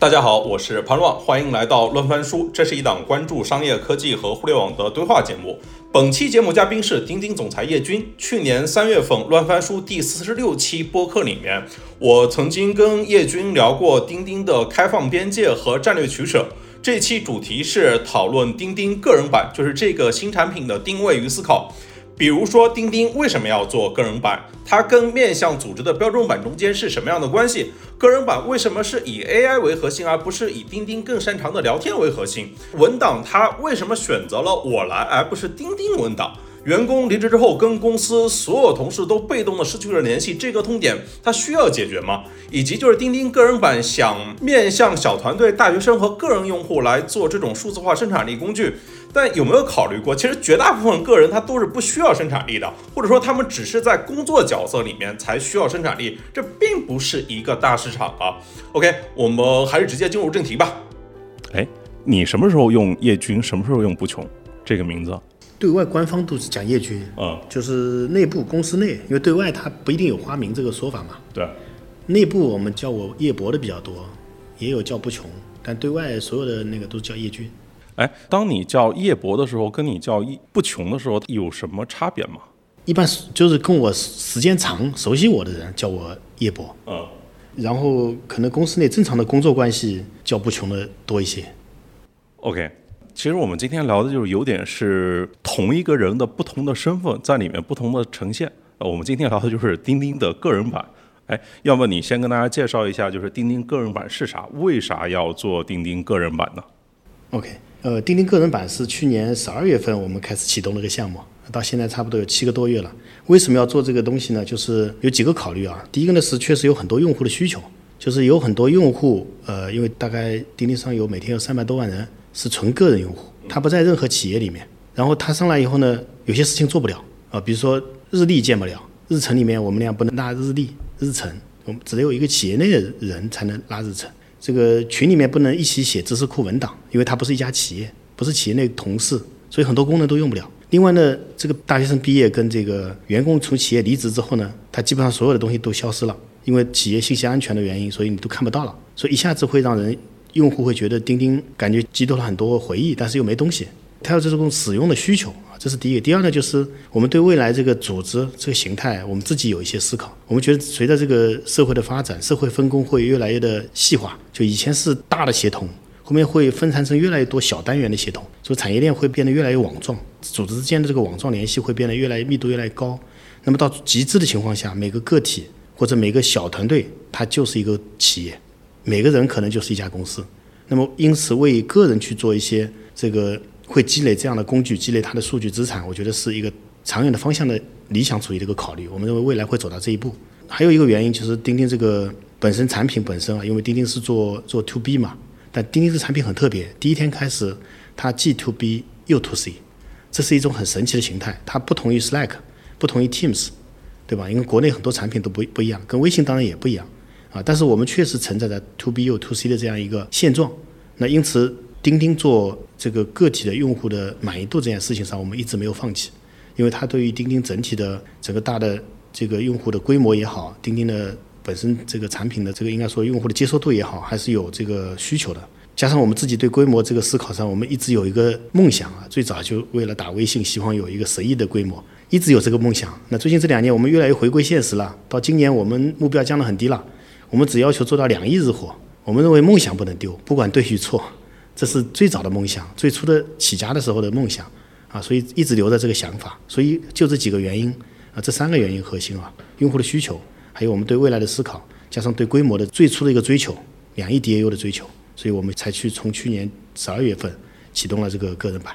大家好，我是潘乱，欢迎来到乱翻书。这是一档关注商业科技和互联网的对话节目。本期节目嘉宾是钉钉总裁叶军。去年三月份，乱翻书第四十六期播客里面，我曾经跟叶军聊过钉钉的开放边界和战略取舍。这期主题是讨论钉钉个人版，就是这个新产品的定位与思考。比如说，钉钉为什么要做个人版？它跟面向组织的标准版中间是什么样的关系？个人版为什么是以 AI 为核心，而不是以钉钉更擅长的聊天为核心？文档它为什么选择了我来，而不是钉钉文档？员工离职之后，跟公司所有同事都被动的失去了联系，这个痛点它需要解决吗？以及就是钉钉个人版想面向小团队、大学生和个人用户来做这种数字化生产力工具。但有没有考虑过，其实绝大部分个人他都是不需要生产力的，或者说他们只是在工作角色里面才需要生产力，这并不是一个大市场啊。OK，我们还是直接进入正题吧。哎，你什么时候用叶军，什么时候用不穷这个名字？对外官方都是讲叶军，嗯，就是内部公司内，因为对外他不一定有花名这个说法嘛。对，内部我们叫我叶博的比较多，也有叫不穷，但对外所有的那个都叫叶军。哎，当你叫叶博的时候，跟你叫不穷的时候有什么差别吗？一般就是跟我时间长、熟悉我的人叫我叶博，嗯，然后可能公司内正常的工作关系叫不穷的多一些。OK，其实我们今天聊的就是有点是同一个人的不同的身份在里面不同的呈现。呃，我们今天聊的就是钉钉的个人版。哎，要么你先跟大家介绍一下，就是钉钉个人版是啥？为啥要做钉钉个人版呢？OK，呃，钉钉个人版是去年十二月份我们开始启动了个项目，到现在差不多有七个多月了。为什么要做这个东西呢？就是有几个考虑啊。第一个呢是确实有很多用户的需求，就是有很多用户，呃，因为大概钉钉上有每天有三百多万人是纯个人用户，他不在任何企业里面。然后他上来以后呢，有些事情做不了啊、比如说日历建不了，日程里面我们俩不能拉日历、日程，我们只有一个企业内的人才能拉日程。这个群里面不能一起写知识库文档，因为它不是一家企业，不是企业内同事，所以很多功能都用不了。另外呢，这个大学生毕业跟这个员工从企业离职之后呢，他基本上所有的东西都消失了，因为企业信息安全的原因，所以你都看不到了，所以一下子会让人用户会觉得钉钉感觉积多了很多回忆，但是又没东西，他有这种使用的需求，这是第一个。第二呢，就是我们对未来这个组织这个形态，我们自己有一些思考。我们觉得随着这个社会的发展，社会分工会越来越的细化，就以前是大的协同。后面会分散成越来越多小单元的协同，所以产业链会变得越来越网状，组织之间的这个网状联系会变得越来越密度越来越高。那么到极致的情况下，每个个体或者每个小团队，它就是一个企业，每个人可能就是一家公司。那么因此，为个人去做一些这个会积累这样的工具，积累它的数据资产，我觉得是一个长远的方向的理想主义的一个考虑。我们认为未来会走到这一步。还有一个原因就是钉钉这个本身产品本身啊，因为钉钉是做做 to B 嘛。但钉钉这产品很特别，第一天开始，它既 to B 又 to C，这是一种很神奇的形态。它不同于 Slack，不同于 Teams，对吧？因为国内很多产品都不不一样，跟微信当然也不一样啊。但是我们确实存在着 to B 又 to C 的这样一个现状。那因此，钉钉做这个个体的用户的满意度这件事情上，我们一直没有放弃，因为它对于钉钉整体的整个大的这个用户的规模也好，钉钉的本身这个产品的这个应该说用户的接受度也好，还是有这个需求的。加上我们自己对规模这个思考上，我们一直有一个梦想啊，最早就为了打微信，希望有一个十亿的规模，一直有这个梦想。那最近这两年，我们越来越回归现实了。到今年，我们目标降得很低了，我们只要求做到两亿日活。我们认为梦想不能丢，不管对与错，这是最早的梦想，最初的起家的时候的梦想啊，所以一直留着这个想法。所以就这几个原因啊，这三个原因核心啊，用户的需求，还有我们对未来的思考，加上对规模的最初的一个追求，两亿 DAU 的追求。所以我们才去从去年十二月份启动了这个个人版。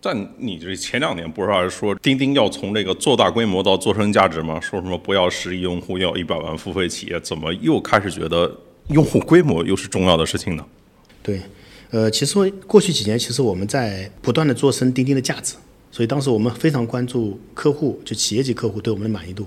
但你这前两年不是还说钉钉要从这个做大规模到做成价值吗？说什么不要十亿用户，要一百万付费企业，怎么又开始觉得用户规模又是重要的事情呢？对，呃，其实过去几年，其实我们在不断的做深钉钉的价值，所以当时我们非常关注客户，就企业级客户对我们的满意度。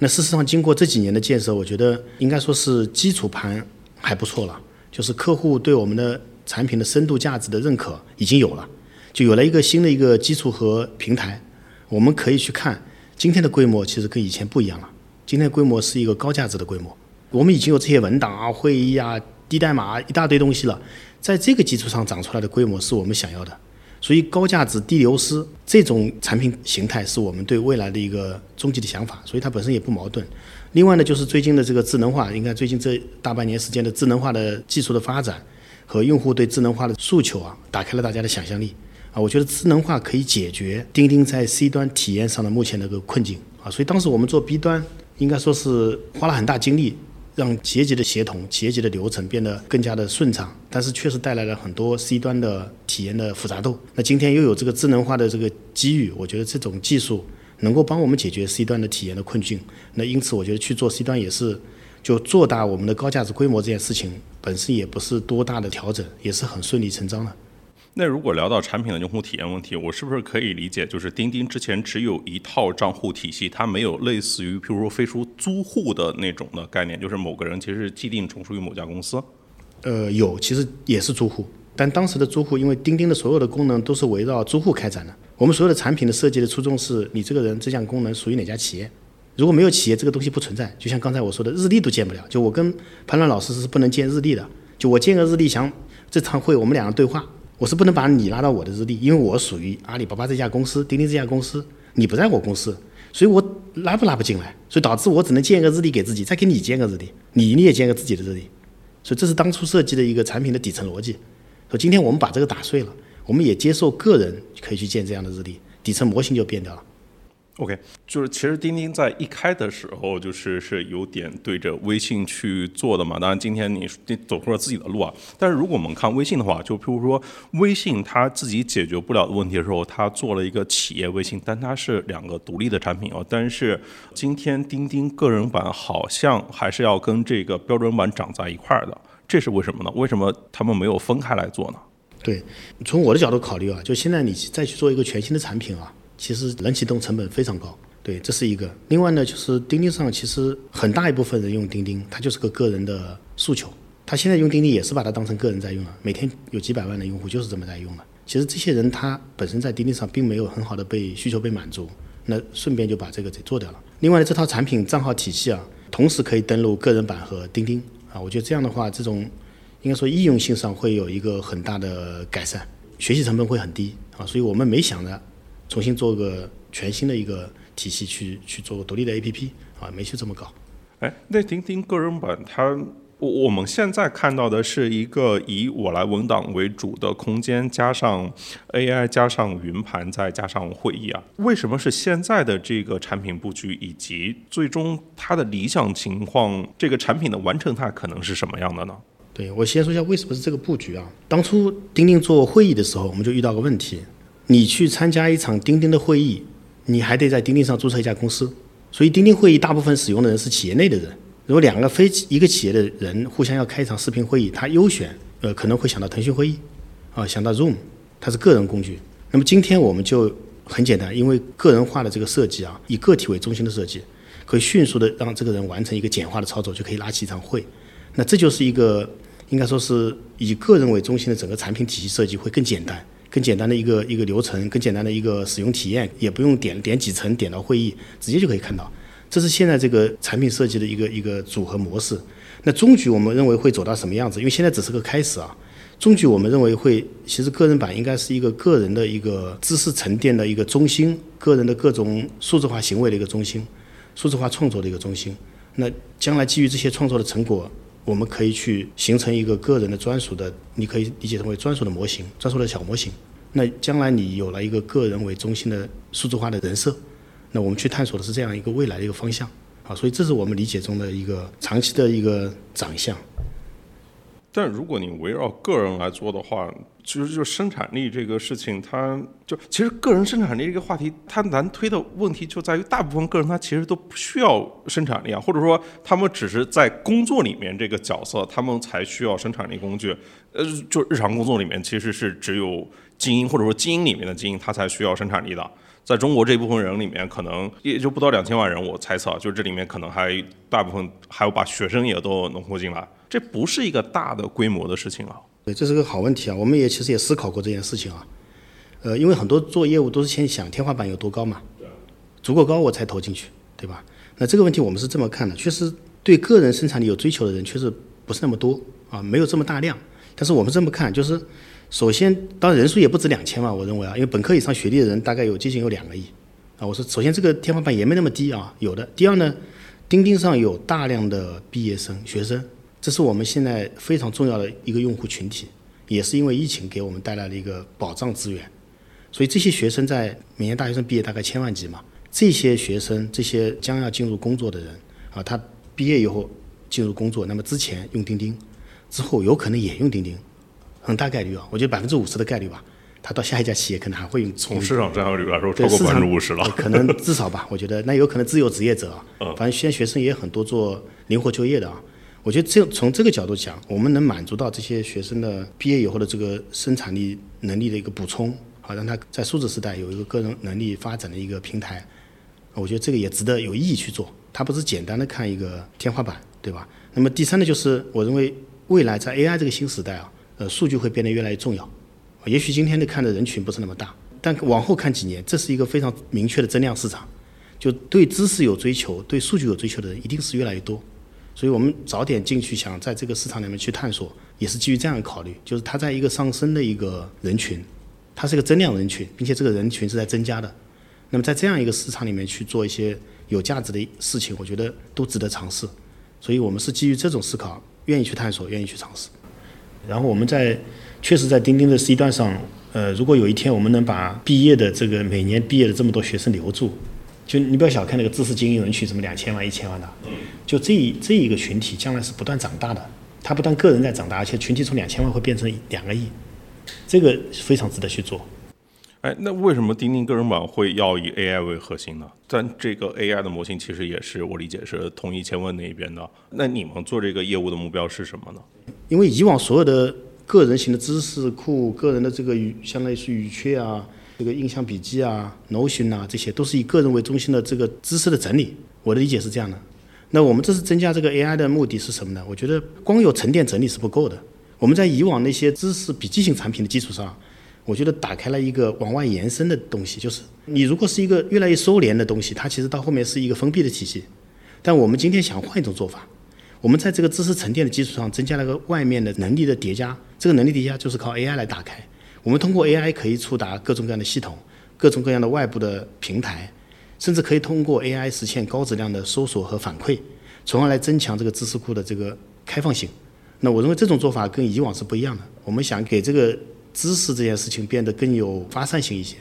那事实上，经过这几年的建设，我觉得应该说是基础盘还不错了。就是客户对我们的产品的深度价值的认可已经有了，就有了一个新的一个基础和平台，我们可以去看今天的规模其实跟以前不一样了。今天的规模是一个高价值的规模。我们已经有这些文档啊、会议啊、低代码一大堆东西了，在这个基础上长出来的规模是我们想要的。所以高价值低流失这种产品形态是我们对未来的一个终极的想法，所以它本身也不矛盾。另外呢，就是最近的这个智能化，应该最近这大半年时间的智能化的技术的发展和用户对智能化的诉求啊，打开了大家的想象力啊。我觉得智能化可以解决钉钉在 C 端体验上的目前的个困境啊。所以当时我们做 B 端，应该说是花了很大精力。让企业级的协同、企业级的流程变得更加的顺畅，但是确实带来了很多 C 端的体验的复杂度。那今天又有这个智能化的这个机遇，我觉得这种技术能够帮我们解决 C 端的体验的困境。那因此，我觉得去做 C 端也是就做大我们的高价值规模这件事情本身也不是多大的调整，也是很顺理成章的。那如果聊到产品的用户体验问题，我是不是可以理解，就是钉钉之前只有一套账户体系，它没有类似于，譬如说飞书租户的那种的概念，就是某个人其实是既定从属于某家公司。呃，有，其实也是租户，但当时的租户，因为钉钉的所有的功能都是围绕租户开展的。我们所有的产品的设计的初衷是你这个人这项功能属于哪家企业？如果没有企业，这个东西不存在。就像刚才我说的，日历都建不了。就我跟潘乱老师是不能建日历的。就我建个日历，想这场会我们两个对话。我是不能把你拉到我的日历，因为我属于阿里巴巴这家公司，钉钉这家公司，你不在我公司，所以我拉不拉不进来，所以导致我只能建一个日历给自己，再给你建个日历，你你也建个自己的日历，所以这是当初设计的一个产品的底层逻辑。说今天我们把这个打碎了，我们也接受个人可以去建这样的日历，底层模型就变掉了。OK，就是其实钉钉在一开的时候，就是是有点对着微信去做的嘛。当然，今天你你走出了自己的路啊。但是如果我们看微信的话，就譬如说微信它自己解决不了的问题的时候，它做了一个企业微信，但它是两个独立的产品哦。但是今天钉钉个人版好像还是要跟这个标准版长在一块儿的，这是为什么呢？为什么他们没有分开来做呢？对，从我的角度考虑啊，就现在你再去做一个全新的产品啊。其实冷启动成本非常高，对，这是一个。另外呢，就是钉钉上其实很大一部分人用钉钉，它就是个个人的诉求。他现在用钉钉也是把它当成个人在用了，每天有几百万的用户就是这么在用了。其实这些人他本身在钉钉上并没有很好的被需求被满足，那顺便就把这个给做掉了。另外呢，这套产品账号体系啊，同时可以登录个人版和钉钉啊，我觉得这样的话，这种应该说易用性上会有一个很大的改善，学习成本会很低啊，所以我们没想着。重新做个全新的一个体系去去做个独立的 APP 啊，没去这么搞。哎，那钉钉个人版它，我我们现在看到的是一个以我来文档为主的空间，加上 AI，加上云盘，再加上会议啊。为什么是现在的这个产品布局，以及最终它的理想情况，这个产品的完成态可能是什么样的呢？对我先说一下为什么是这个布局啊？当初钉钉做会议的时候，我们就遇到个问题。你去参加一场钉钉的会议，你还得在钉钉上注册一家公司，所以钉钉会议大部分使用的人是企业内的人。如果两个非一个企业的人互相要开一场视频会议，他优选呃可能会想到腾讯会议，啊想到 Zoom，它是个人工具。那么今天我们就很简单，因为个人化的这个设计啊，以个体为中心的设计，可以迅速的让这个人完成一个简化的操作，就可以拉起一场会。那这就是一个应该说是以个人为中心的整个产品体系设计会更简单。更简单的一个一个流程，更简单的一个使用体验，也不用点点几层点到会议，直接就可以看到。这是现在这个产品设计的一个一个组合模式。那终局我们认为会走到什么样子？因为现在只是个开始啊。终局我们认为会，其实个人版应该是一个个人的一个知识沉淀的一个中心，个人的各种数字化行为的一个中心，数字化创作的一个中心。那将来基于这些创作的成果。我们可以去形成一个个人的专属的，你可以理解成为专属的模型、专属的小模型。那将来你有了一个个人为中心的数字化的人设，那我们去探索的是这样一个未来的一个方向啊。所以这是我们理解中的一个长期的一个长相。但如果你围绕个人来做的话，其实就生产力这个事情，它就其实个人生产力这个话题，它难推的问题就在于，大部分个人他其实都不需要生产力啊，或者说他们只是在工作里面这个角色，他们才需要生产力工具。呃，就日常工作里面，其实是只有精英或者说精英里面的精英，他才需要生产力的。在中国这一部分人里面，可能也就不到两千万人，我猜测，就这里面可能还大部分还有把学生也都浓缩进来。这不是一个大的规模的事情啊。对，这是个好问题啊。我们也其实也思考过这件事情啊。呃，因为很多做业务都是先想天花板有多高嘛，足够高我才投进去，对吧？那这个问题我们是这么看的，确实对个人生产力有追求的人确实不是那么多啊，没有这么大量。但是我们这么看，就是首先，当然人数也不止两千万，我认为啊，因为本科以上学历的人大概有接近有两个亿啊。我说，首先这个天花板也没那么低啊，有的。第二呢，钉钉上有大量的毕业生学生，这是我们现在非常重要的一个用户群体，也是因为疫情给我们带来了一个保障资源。所以这些学生在每年大学生毕业大概千万级嘛，这些学生这些将要进入工作的人啊，他毕业以后进入工作，那么之前用钉钉。之后有可能也用钉钉，很大概率啊，我觉得百分之五十的概率吧，他到下一家企业可能还会用。从市场占有率来说，超过百分之五十了。可能至少吧，我觉得那有可能自由职业者啊，反正现在学生也很多做灵活就业的啊。我觉得这从这个角度讲，我们能满足到这些学生的毕业以后的这个生产力能力的一个补充，好让他在数字时代有一个个人能力发展的一个平台，我觉得这个也值得有意义去做。它不是简单的看一个天花板，对吧？那么第三呢，就是我认为。未来在 AI 这个新时代啊，呃，数据会变得越来越重要。也许今天的看的人群不是那么大，但往后看几年，这是一个非常明确的增量市场。就对知识有追求、对数据有追求的人，一定是越来越多。所以我们早点进去，想在这个市场里面去探索，也是基于这样的考虑，就是它在一个上升的一个人群，它是一个增量人群，并且这个人群是在增加的。那么在这样一个市场里面去做一些有价值的事情，我觉得都值得尝试。所以我们是基于这种思考。愿意去探索，愿意去尝试。然后我们在确实，在钉钉的 C 端上，呃，如果有一天我们能把毕业的这个每年毕业的这么多学生留住，就你不要小看那个知识精英人群，什么两千万、一千万的，就这一这一个群体将来是不断长大的。他不但个人在长大，而且群体从两千万会变成两个亿，这个非常值得去做。哎，那为什么钉钉个人版会要以 AI 为核心呢？但这个 AI 的模型其实也是我理解是同一千问那一边的。那你们做这个业务的目标是什么呢？因为以往所有的个人型的知识库、个人的这个语，相当于是语缺啊、这个印象笔记啊、Notion 啊，这些都是以个人为中心的这个知识的整理。我的理解是这样的。那我们这次增加这个 AI 的目的是什么呢？我觉得光有沉淀整理是不够的。我们在以往那些知识笔记型产品的基础上。我觉得打开了一个往外延伸的东西，就是你如果是一个越来越收敛的东西，它其实到后面是一个封闭的体系。但我们今天想换一种做法，我们在这个知识沉淀的基础上增加了个外面的能力的叠加，这个能力叠加就是靠 AI 来打开。我们通过 AI 可以触达各种各样的系统、各种各样的外部的平台，甚至可以通过 AI 实现高质量的搜索和反馈，从而来增强这个知识库的这个开放性。那我认为这种做法跟以往是不一样的。我们想给这个。知识这件事情变得更有发散性一些，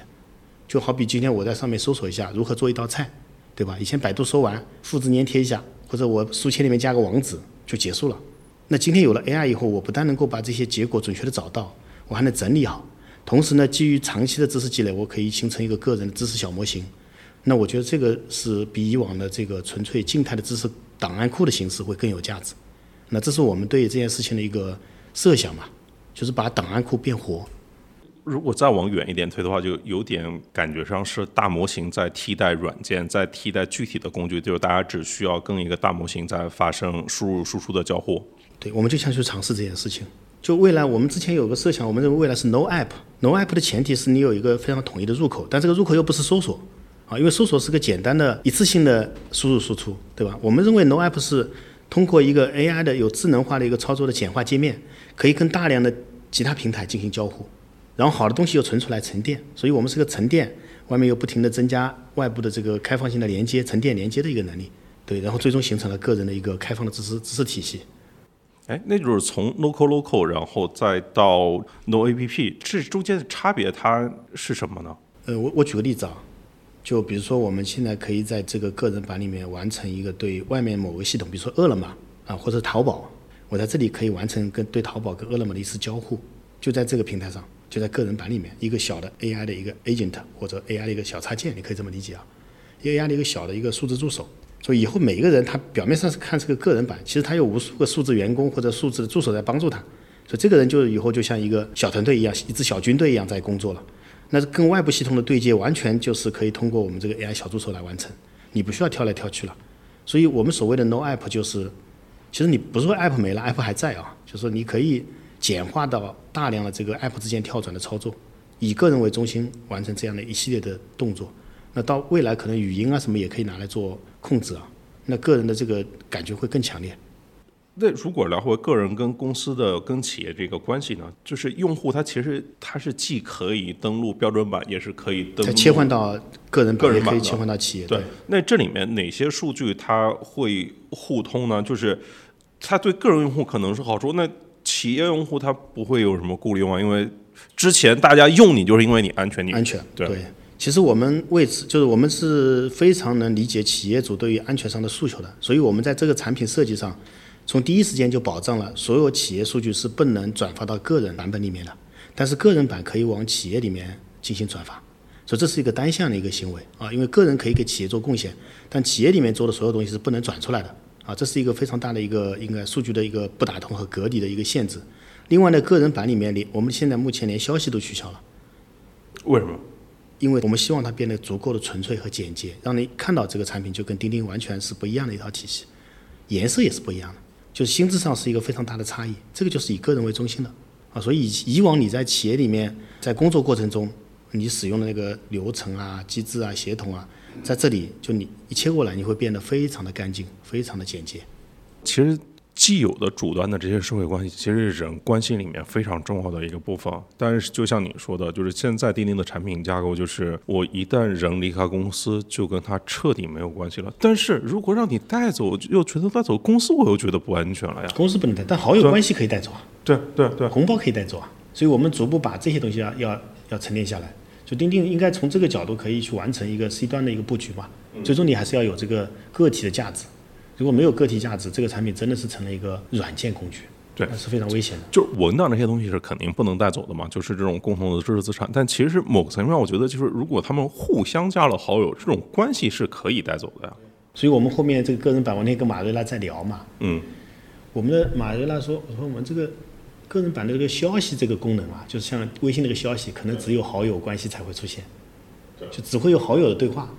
就好比今天我在上面搜索一下如何做一道菜，对吧？以前百度搜完复制粘贴一下，或者我书签里面加个网址就结束了。那今天有了 AI 以后，我不但能够把这些结果准确的找到，我还能整理好，同时呢，基于长期的知识积累，我可以形成一个个人的知识小模型。那我觉得这个是比以往的这个纯粹静态的知识档案库的形式会更有价值。那这是我们对这件事情的一个设想嘛。就是把档案库变活。如果再往远一点推的话，就有点感觉上是大模型在替代软件，在替代具体的工具，就是大家只需要跟一个大模型在发生输入输出的交互。对，我们就想去尝试这件事情。就未来，我们之前有个设想，我们认为未来是 no app，no app 的前提是你有一个非常统一的入口，但这个入口又不是搜索啊，因为搜索是个简单的一次性的输入输出，对吧？我们认为 no app 是通过一个 AI 的有智能化的一个操作的简化界面。可以跟大量的其他平台进行交互，然后好的东西又存出来沉淀，所以我们是个沉淀，外面又不停的增加外部的这个开放性的连接、沉淀连接的一个能力，对，然后最终形成了个人的一个开放的知识知识体系。哎，那就是从 local local，然后再到 no app，这中间的差别它是什么呢？呃，我我举个例子啊，就比如说我们现在可以在这个个人版里面完成一个对外面某个系统，比如说饿了么啊，或者淘宝。我在这里可以完成跟对淘宝跟饿了么的一次交互，就在这个平台上，就在个人版里面，一个小的 AI 的一个 agent 或者 AI 的一个小插件，你可以这么理解啊，AI 的一个小的一个数字助手。所以以后每一个人他表面上是看是个个人版，其实他有无数个数字员工或者数字的助手在帮助他。所以这个人就以后就像一个小团队一样，一支小军队一样在工作了。那跟外部系统的对接完全就是可以通过我们这个 AI 小助手来完成，你不需要跳来跳去了。所以我们所谓的 No App 就是。其实你不是说 app 没了，app 还在啊，就是说你可以简化到大量的这个 app 之间跳转的操作，以个人为中心完成这样的一系列的动作。那到未来可能语音啊什么也可以拿来做控制啊，那个人的这个感觉会更强烈。那如果聊回个人跟公司的跟企业这个关系呢，就是用户他其实他是既可以登录标准版，也是可以登切换到个人版，个人可以切换到企业。对，那这里面哪些数据它会互通呢？就是它对个人用户可能是好处，那企业用户他不会有什么顾虑吗？因为之前大家用你就是因为你安全，你安全对其实我们为此就是我们是非常能理解企业主对于安全上的诉求的，所以我们在这个产品设计上，从第一时间就保障了所有企业数据是不能转发到个人版本里面的，但是个人版可以往企业里面进行转发，所以这是一个单向的一个行为啊，因为个人可以给企业做贡献，但企业里面做的所有东西是不能转出来的啊，这是一个非常大的一个应该数据的一个不打通和隔离的一个限制。另外呢，个人版里面连我们现在目前连消息都取消了。为什么？因为我们希望它变得足够的纯粹和简洁，让你看到这个产品就跟钉钉完全是不一样的一套体系，颜色也是不一样的，就是心智上是一个非常大的差异。这个就是以个人为中心的啊，所以以以往你在企业里面在工作过程中，你使用的那个流程啊、机制啊、协同啊，在这里就你一切过来，你会变得非常的干净，非常的简洁。其实既有的主端的这些社会关系，其实是人关系里面非常重要的一个部分。但是就像你说的，就是现在钉钉的产品架构，就是我一旦人离开公司，就跟他彻底没有关系了。但是如果让你带走，又觉得带走公司，我又觉得不安全了呀。公司不能带，但好友关系可以带走啊，对对对，红包可以带走啊。所以我们逐步把这些东西要要要沉淀下来。就钉钉应该从这个角度可以去完成一个 C 端的一个布局嘛。最终你还是要有这个个体的价值。如果没有个体价值，这个产品真的是成了一个软件工具，对那是非常危险的。就是文档这些东西是肯定不能带走的嘛，就是这种共同的知识资产。但其实某个层面上，我觉得就是如果他们互相加了好友，这种关系是可以带走的呀。所以我们后面这个个人版，我那天跟马瑞拉在聊嘛，嗯，我们的马瑞拉说，我说我们这个个人版的这个消息这个功能啊，就是像微信那个消息，可能只有好友关系才会出现，就只会有好友的对话，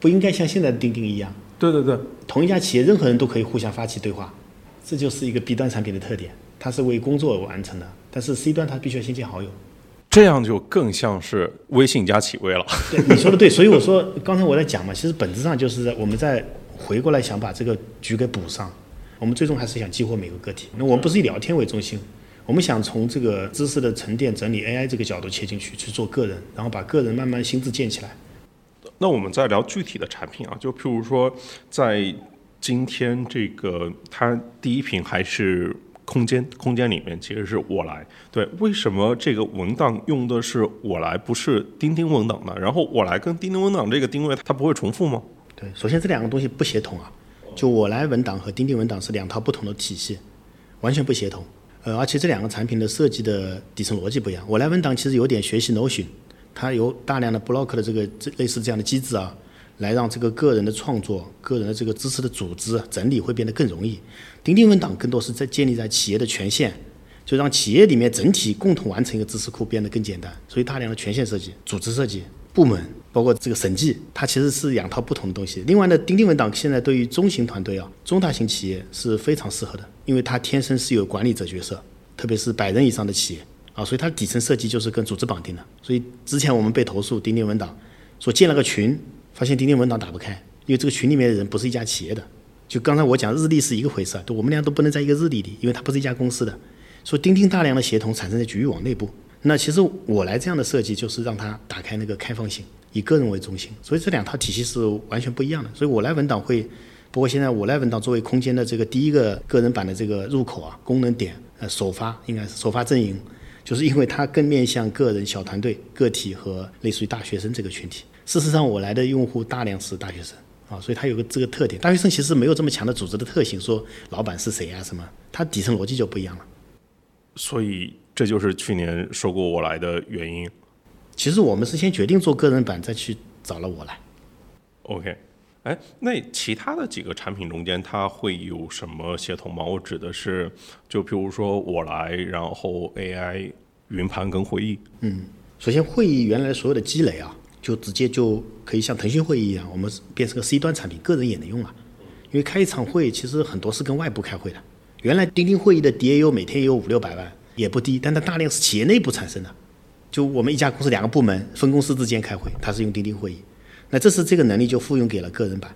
不应该像现在的钉钉一样，对对对，同一家企业任何人都可以互相发起对话，这就是一个 B 端产品的特点，它是为工作而完成的，但是 C 端它必须要先建好友。这样就更像是微信加企微了。对，你说的对，所以我说刚才我在讲嘛，其实本质上就是在我们在回过来想把这个局给补上，我们最终还是想激活每个个体。那我们不是以聊天为中心，我们想从这个知识的沉淀、整理 AI 这个角度切进去去做个人，然后把个人慢慢心智建起来。那我们再聊具体的产品啊，就譬如说，在今天这个它第一屏还是空间，空间里面其实是我来。对，为什么这个文档用的是我来，不是钉钉文档呢？然后我来跟钉钉文档这个定位，它不会重复吗？对，首先这两个东西不协同啊，就我来文档和钉钉文档是两套不同的体系，完全不协同。呃，而且这两个产品的设计的底层逻辑不一样。我来文档其实有点学习 Notion，它有大量的 block 的这个这类似这样的机制啊，来让这个个人的创作、个人的这个知识的组织整理会变得更容易。钉钉文档更多是在建立在企业的权限，就让企业里面整体共同完成一个知识库变得更简单。所以大量的权限设计、组织设计、部门，包括这个审计，它其实是两套不同的东西。另外呢，钉钉文档现在对于中型团队啊、中大型企业是非常适合的，因为它天生是有管理者角色，特别是百人以上的企业啊，所以它底层设计就是跟组织绑定的。所以之前我们被投诉钉钉文档说建了个群，发现钉钉文档打不开，因为这个群里面的人不是一家企业的。就刚才我讲日历是一个回事啊，我们俩都不能在一个日历里，因为它不是一家公司的。说钉钉大量的协同产生在局域网内部，那其实我来这样的设计就是让它打开那个开放性，以个人为中心，所以这两套体系是完全不一样的。所以我来文档会，不过现在我来文档作为空间的这个第一个个人版的这个入口啊，功能点呃首发应该是首发阵营，就是因为它更面向个人、小团队、个体和类似于大学生这个群体。事实上，我来的用户大量是大学生。啊，所以它有个这个特点，大学生其实没有这么强的组织的特性，说老板是谁啊什么，它底层逻辑就不一样了。所以这就是去年收购我来的原因。其实我们是先决定做个人版，再去找了我来。OK，哎，那其他的几个产品中间，它会有什么协同吗？我指的是，就比如说我来，然后 AI 云盘跟会议。嗯首先，会议原来所有的积累啊，就直接就可以像腾讯会议一样，我们变成个 C 端产品，个人也能用了。因为开一场会，其实很多是跟外部开会的。原来钉钉会议的 DAU 每天也有五六百万，也不低，但它大量是企业内部产生的。就我们一家公司两个部门分公司之间开会，它是用钉钉会议。那这次这个能力就复用给了个人版，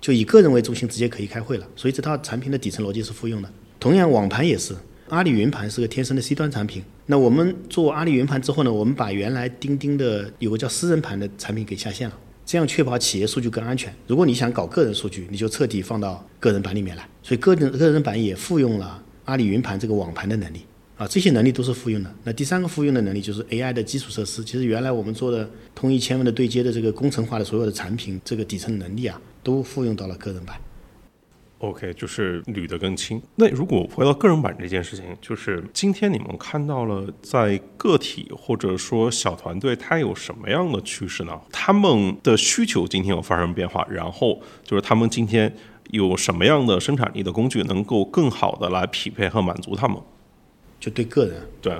就以个人为中心直接可以开会了。所以这套产品的底层逻辑是复用的。同样，网盘也是，阿里云盘是个天生的 C 端产品。那我们做阿里云盘之后呢，我们把原来钉钉的有个叫私人盘的产品给下线了，这样确保企业数据更安全。如果你想搞个人数据，你就彻底放到个人版里面来。所以个人个人版也复用了阿里云盘这个网盘的能力。啊，这些能力都是复用的。那第三个复用的能力就是 AI 的基础设施。其实原来我们做的通义千问的对接的这个工程化的所有的产品，这个底层能力啊，都复用到了个人版。OK，就是捋得更清。那如果回到个人版这件事情，就是今天你们看到了在个体或者说小团队，它有什么样的趋势呢？他们的需求今天有发生变化，然后就是他们今天有什么样的生产力的工具，能够更好的来匹配和满足他们？就对个人，对，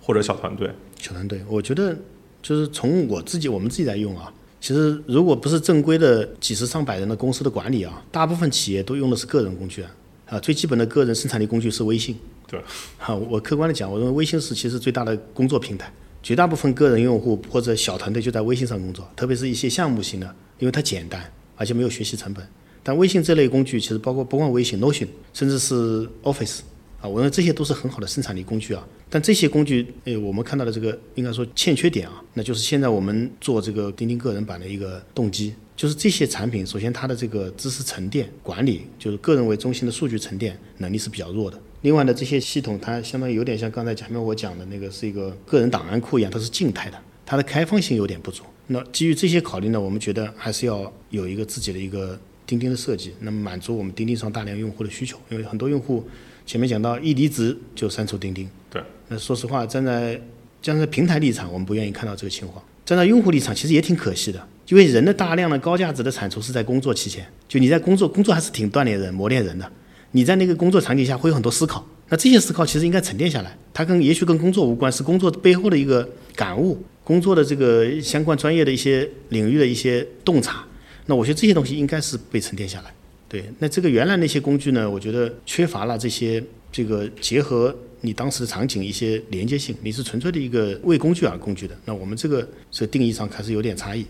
或者小团队，小团队，我觉得就是从我自己，我们自己在用啊。其实如果不是正规的几十上百人的公司的管理啊，大部分企业都用的是个人工具啊。啊，最基本的个人生产力工具是微信。对，哈，我客观的讲，我认为微信是其实最大的工作平台，绝大部分个人用户或者小团队就在微信上工作，特别是一些项目型的，因为它简单，而且没有学习成本。但微信这类工具其实包括不光微信，Notion，甚至是 Office。啊，我认为这些都是很好的生产力工具啊，但这些工具，呃，我们看到的这个应该说欠缺点啊，那就是现在我们做这个钉钉个人版的一个动机，就是这些产品，首先它的这个知识沉淀管理，就是个人为中心的数据沉淀能力是比较弱的。另外呢，这些系统它相当于有点像刚才前面我讲的那个是一个个人档案库一样，它是静态的，它的开放性有点不足。那基于这些考虑呢，我们觉得还是要有一个自己的一个钉钉的设计，那么满足我们钉钉上大量用户的需求，因为很多用户。前面讲到一离职就删除钉钉，对。那说实话，站在站在平台立场，我们不愿意看到这个情况。站在用户立场，其实也挺可惜的，因为人的大量的高价值的产出是在工作期间，就你在工作，工作还是挺锻炼人、磨练人的。你在那个工作场景下会有很多思考，那这些思考其实应该沉淀下来，它跟也许跟工作无关，是工作背后的一个感悟，工作的这个相关专业的一些领域的一些洞察。那我觉得这些东西应该是被沉淀下来。对，那这个原来那些工具呢？我觉得缺乏了这些这个结合你当时的场景一些连接性，你是纯粹的一个为工具而工具的。那我们这个是定义上还是有点差异。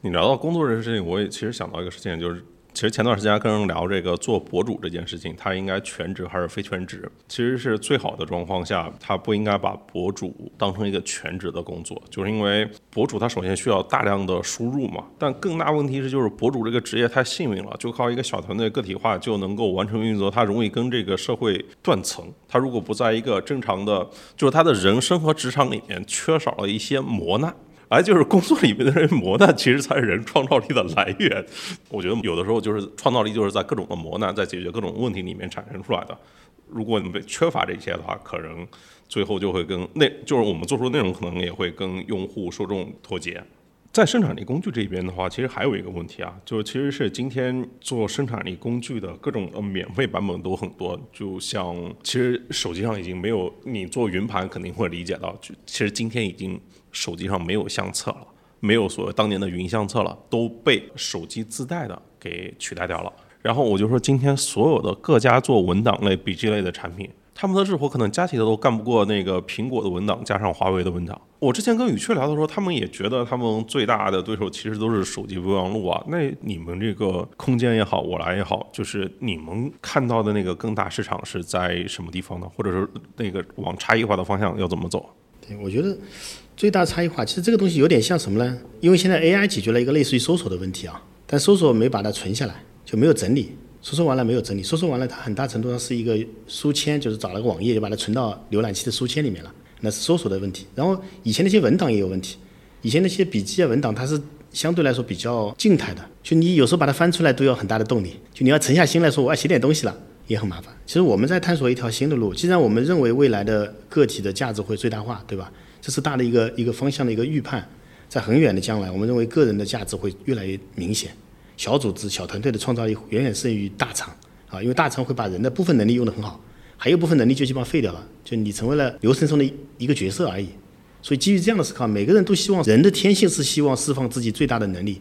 你聊到工作人事情，我也其实想到一个事情，就是。其实前段时间跟人聊这个做博主这件事情，他应该全职还是非全职？其实是最好的状况下，他不应该把博主当成一个全职的工作，就是因为博主他首先需要大量的输入嘛。但更大问题是，就是博主这个职业太幸运了，就靠一个小团队个体化就能够完成运作，他容易跟这个社会断层。他如果不在一个正常的，就是他的人生和职场里面缺少了一些磨难。哎，就是工作里面的人磨难，其实才是人创造力的来源。我觉得有的时候就是创造力就是在各种的磨难，在解决各种问题里面产生出来的。如果你们缺乏这些的话，可能最后就会跟内，就是我们做出的内容可能也会跟用户受众脱节。在生产力工具这边的话，其实还有一个问题啊，就是其实是今天做生产力工具的各种呃免费版本都很多，就像其实手机上已经没有，你做云盘肯定会理解到，就其实今天已经。手机上没有相册了，没有所谓当年的云相册了，都被手机自带的给取代掉了。然后我就说，今天所有的各家做文档类、笔记类的产品，他们的日活可能加起来都干不过那个苹果的文档加上华为的文档。我之前跟宇雀聊的时候，他们也觉得他们最大的对手其实都是手机备忘录啊。那你们这个空间也好，我来也好，就是你们看到的那个更大市场是在什么地方呢？或者是那个往差异化的方向要怎么走？对，我觉得。最大差异化，其实这个东西有点像什么呢？因为现在 AI 解决了一个类似于搜索的问题啊，但搜索没把它存下来，就没有整理。搜索完了没有整理，搜索完了它很大程度上是一个书签，就是找了个网页就把它存到浏览器的书签里面了，那是搜索的问题。然后以前那些文档也有问题，以前那些笔记啊文档它是相对来说比较静态的，就你有时候把它翻出来都要很大的动力，就你要沉下心来说我要写点东西了也很麻烦。其实我们在探索一条新的路，既然我们认为未来的个体的价值会最大化，对吧？这是大的一个一个方向的一个预判，在很远的将来，我们认为个人的价值会越来越明显，小组织、小团队的创造力远远胜于大厂啊，因为大厂会把人的部分能力用得很好，还有部分能力就基本上废掉了，就你成为了流程中的一个角色而已。所以基于这样的思考，每个人都希望人的天性是希望释放自己最大的能力。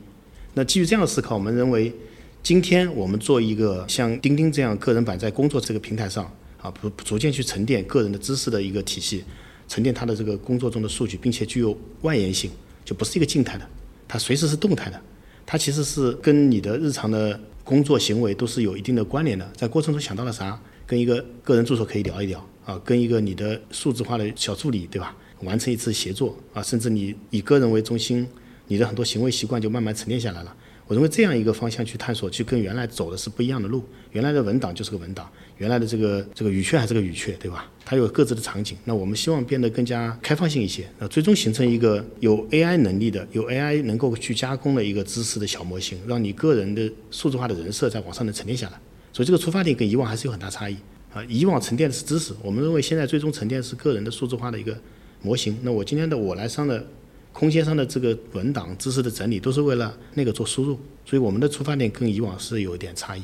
那基于这样的思考，我们认为今天我们做一个像钉钉这样个人版在工作这个平台上啊，逐逐渐去沉淀个人的知识的一个体系。沉淀它的这个工作中的数据，并且具有外延性，就不是一个静态的，它随时是动态的。它其实是跟你的日常的工作行为都是有一定的关联的。在过程中想到了啥，跟一个个人助手可以聊一聊啊，跟一个你的数字化的小助理，对吧？完成一次协作啊，甚至你以个人为中心，你的很多行为习惯就慢慢沉淀下来了。我认为这样一个方向去探索，去跟原来走的是不一样的路。原来的文档就是个文档，原来的这个这个语雀还是个语雀，对吧？它有各自的场景。那我们希望变得更加开放性一些，那最终形成一个有 AI 能力的、有 AI 能够去加工的一个知识的小模型，让你个人的数字化的人设在网上能沉淀下来。所以这个出发点跟以往还是有很大差异啊！以往沉淀的是知识，我们认为现在最终沉淀是个人的数字化的一个模型。那我今天的我来上的。空间上的这个文档知识的整理，都是为了那个做输入，所以我们的出发点跟以往是有一点差异。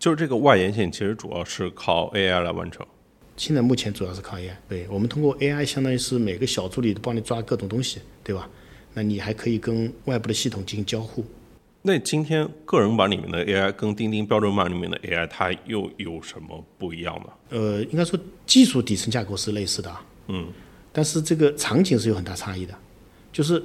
就是这个外延性，其实主要是靠 AI 来完成。现在目前主要是靠 AI，对我们通过 AI，相当于是每个小助理都帮你抓各种东西，对吧？那你还可以跟外部的系统进行交互。那今天个人版里面的 AI 跟钉钉标准版里面的 AI，它又有什么不一样呢？呃，应该说技术底层架构是类似的啊，嗯，但是这个场景是有很大差异的。就是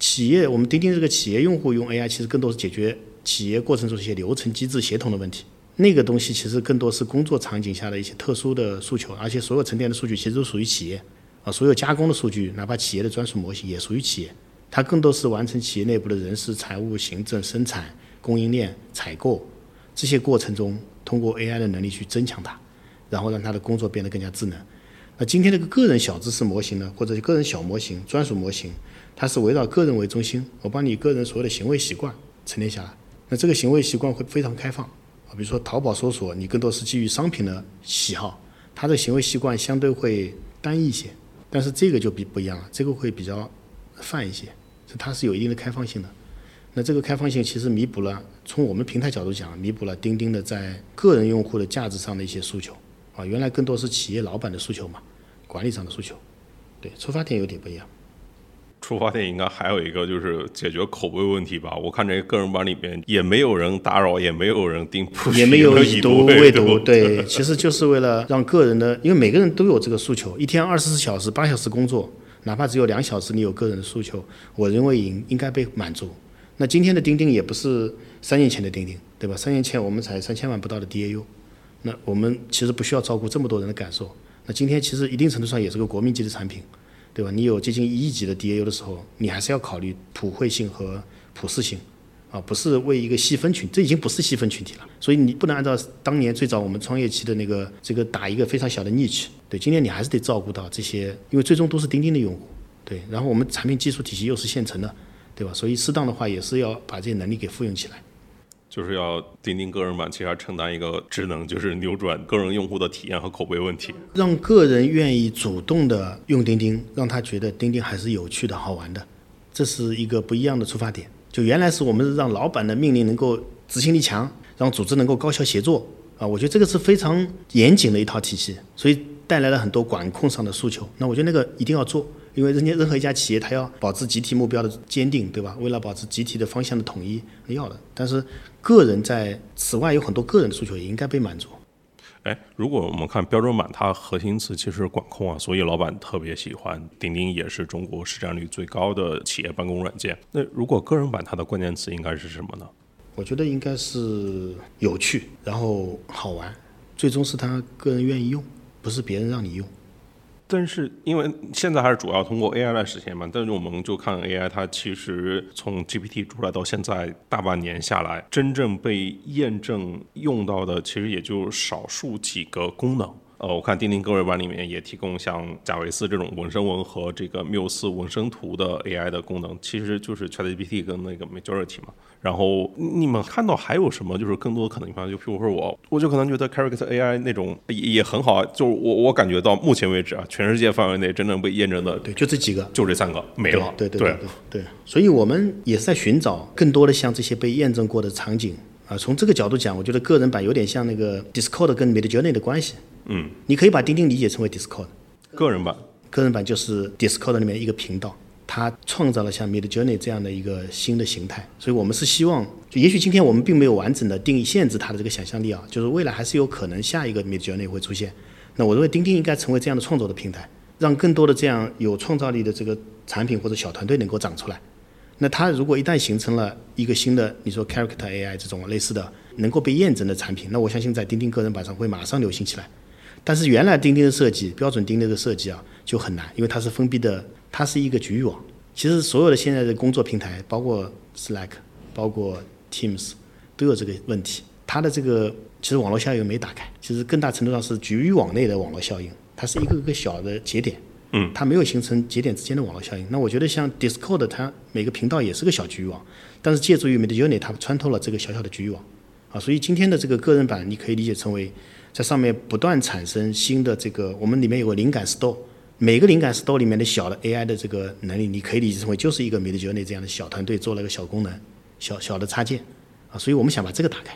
企业，我们钉钉这个企业用户用 AI，其实更多是解决企业过程中一些流程机制协同的问题。那个东西其实更多是工作场景下的一些特殊的诉求，而且所有沉淀的数据其实都属于企业啊，所有加工的数据，哪怕企业的专属模型也属于企业。它更多是完成企业内部的人事、财务、行政、生产、供应链、采购这些过程中，通过 AI 的能力去增强它，然后让它的工作变得更加智能。那今天这个个人小知识模型呢，或者个人小模型、专属模型。它是围绕个人为中心，我把你个人所有的行为习惯沉淀下来。那这个行为习惯会非常开放，比如说淘宝搜索，你更多是基于商品的喜好，他的行为习惯相对会单一些。但是这个就比不一样了，这个会比较泛一些，它是有一定的开放性的。那这个开放性其实弥补了，从我们平台角度讲，弥补了钉钉的在个人用户的价值上的一些诉求啊。原来更多是企业老板的诉求嘛，管理上的诉求，对，出发点有点不一样。出发点应该还有一个就是解决口碑问题吧。我看这个个人版里面也没有人打扰，也没有人订铺，也没有已读未读。对，其实就是为了让个人的，因为每个人都有这个诉求，一天二十四小时八小时工作，哪怕只有两小时你有个人的诉求，我认为应应该被满足。那今天的钉钉也不是三年前的钉钉，对吧？三年前我们才三千万不到的 DAU，那我们其实不需要照顾这么多人的感受。那今天其实一定程度上也是个国民级的产品。对吧？你有接近一亿级的 DAU 的时候，你还是要考虑普惠性和普适性，啊，不是为一个细分群，这已经不是细分群体了。所以你不能按照当年最早我们创业期的那个这个打一个非常小的 niche。对，今天你还是得照顾到这些，因为最终都是钉钉的用户。对，然后我们产品技术体系又是现成的，对吧？所以适当的话也是要把这些能力给复用起来。就是要钉钉个人版，其实要承担一个职能，就是扭转个人用户的体验和口碑问题，让个人愿意主动的用钉钉，让他觉得钉钉还是有趣的好玩的，这是一个不一样的出发点。就原来是我们让老板的命令能够执行力强，让组织能够高效协作啊，我觉得这个是非常严谨的一套体系，所以带来了很多管控上的诉求。那我觉得那个一定要做。因为人家任何一家企业，它要保持集体目标的坚定，对吧？为了保持集体的方向的统一，要的。但是个人在此外有很多个人的诉求，也应该被满足。哎，如果我们看标准版，它核心词其实管控啊，所以老板特别喜欢。钉钉也是中国市占率最高的企业办公软件。那如果个人版，它的关键词应该是什么呢？我觉得应该是有趣，然后好玩，最终是他个人愿意用，不是别人让你用。但是，因为现在还是主要通过 AI 来实现嘛，但是我们就看 AI，它其实从 GPT 出来到现在大半年下来，真正被验证用到的，其实也就少数几个功能。呃，我看钉钉各位版里面也提供像贾维斯这种纹身文和这个缪斯纹身图的 AI 的功能，其实就是 ChatGPT 跟那个 Majority 嘛。然后你们看到还有什么就是更多的可能性？就譬如说我，我就可能觉得 Character AI 那种也也很好，就是我我感觉到目前为止啊，全世界范围内真正被验证的，对，就这几个，就这三个没了。对对对对对。所以我们也是在寻找更多的像这些被验证过的场景啊。从这个角度讲，我觉得个人版有点像那个 Discord 跟 Midjourney 的关系。嗯，你可以把钉钉理解成为 Discord，个人版，个人版就是 Discord 里面一个频道，它创造了像 Mid Journey 这样的一个新的形态，所以我们是希望，就也许今天我们并没有完整的定义限制它的这个想象力啊，就是未来还是有可能下一个 Mid Journey 会出现。那我认为钉钉应该成为这样的创作的平台，让更多的这样有创造力的这个产品或者小团队能够长出来，那它如果一旦形成了一个新的，你说 Character AI 这种类似的能够被验证的产品，那我相信在钉钉个人版上会马上流行起来。但是原来钉钉的设计，标准钉钉的设计啊就很难，因为它是封闭的，它是一个局域网。其实所有的现在的工作平台，包括 Slack，包括 Teams，都有这个问题。它的这个其实网络效应没打开，其实更大程度上是局域网内的网络效应，它是一个个小的节点。嗯，它没有形成节点之间的网络效应。那我觉得像 Discord，它每个频道也是个小局域网，但是借助于 Midjourney，它穿透了这个小小的局域网。啊，所以今天的这个个人版，你可以理解成为在上面不断产生新的这个，我们里面有个灵感 Store，每个灵感 Store 里面的小的 AI 的这个能力，你可以理解成为就是一个 Midjourney 这样的小团队做了一个小功能、小小的插件。啊，所以我们想把这个打开，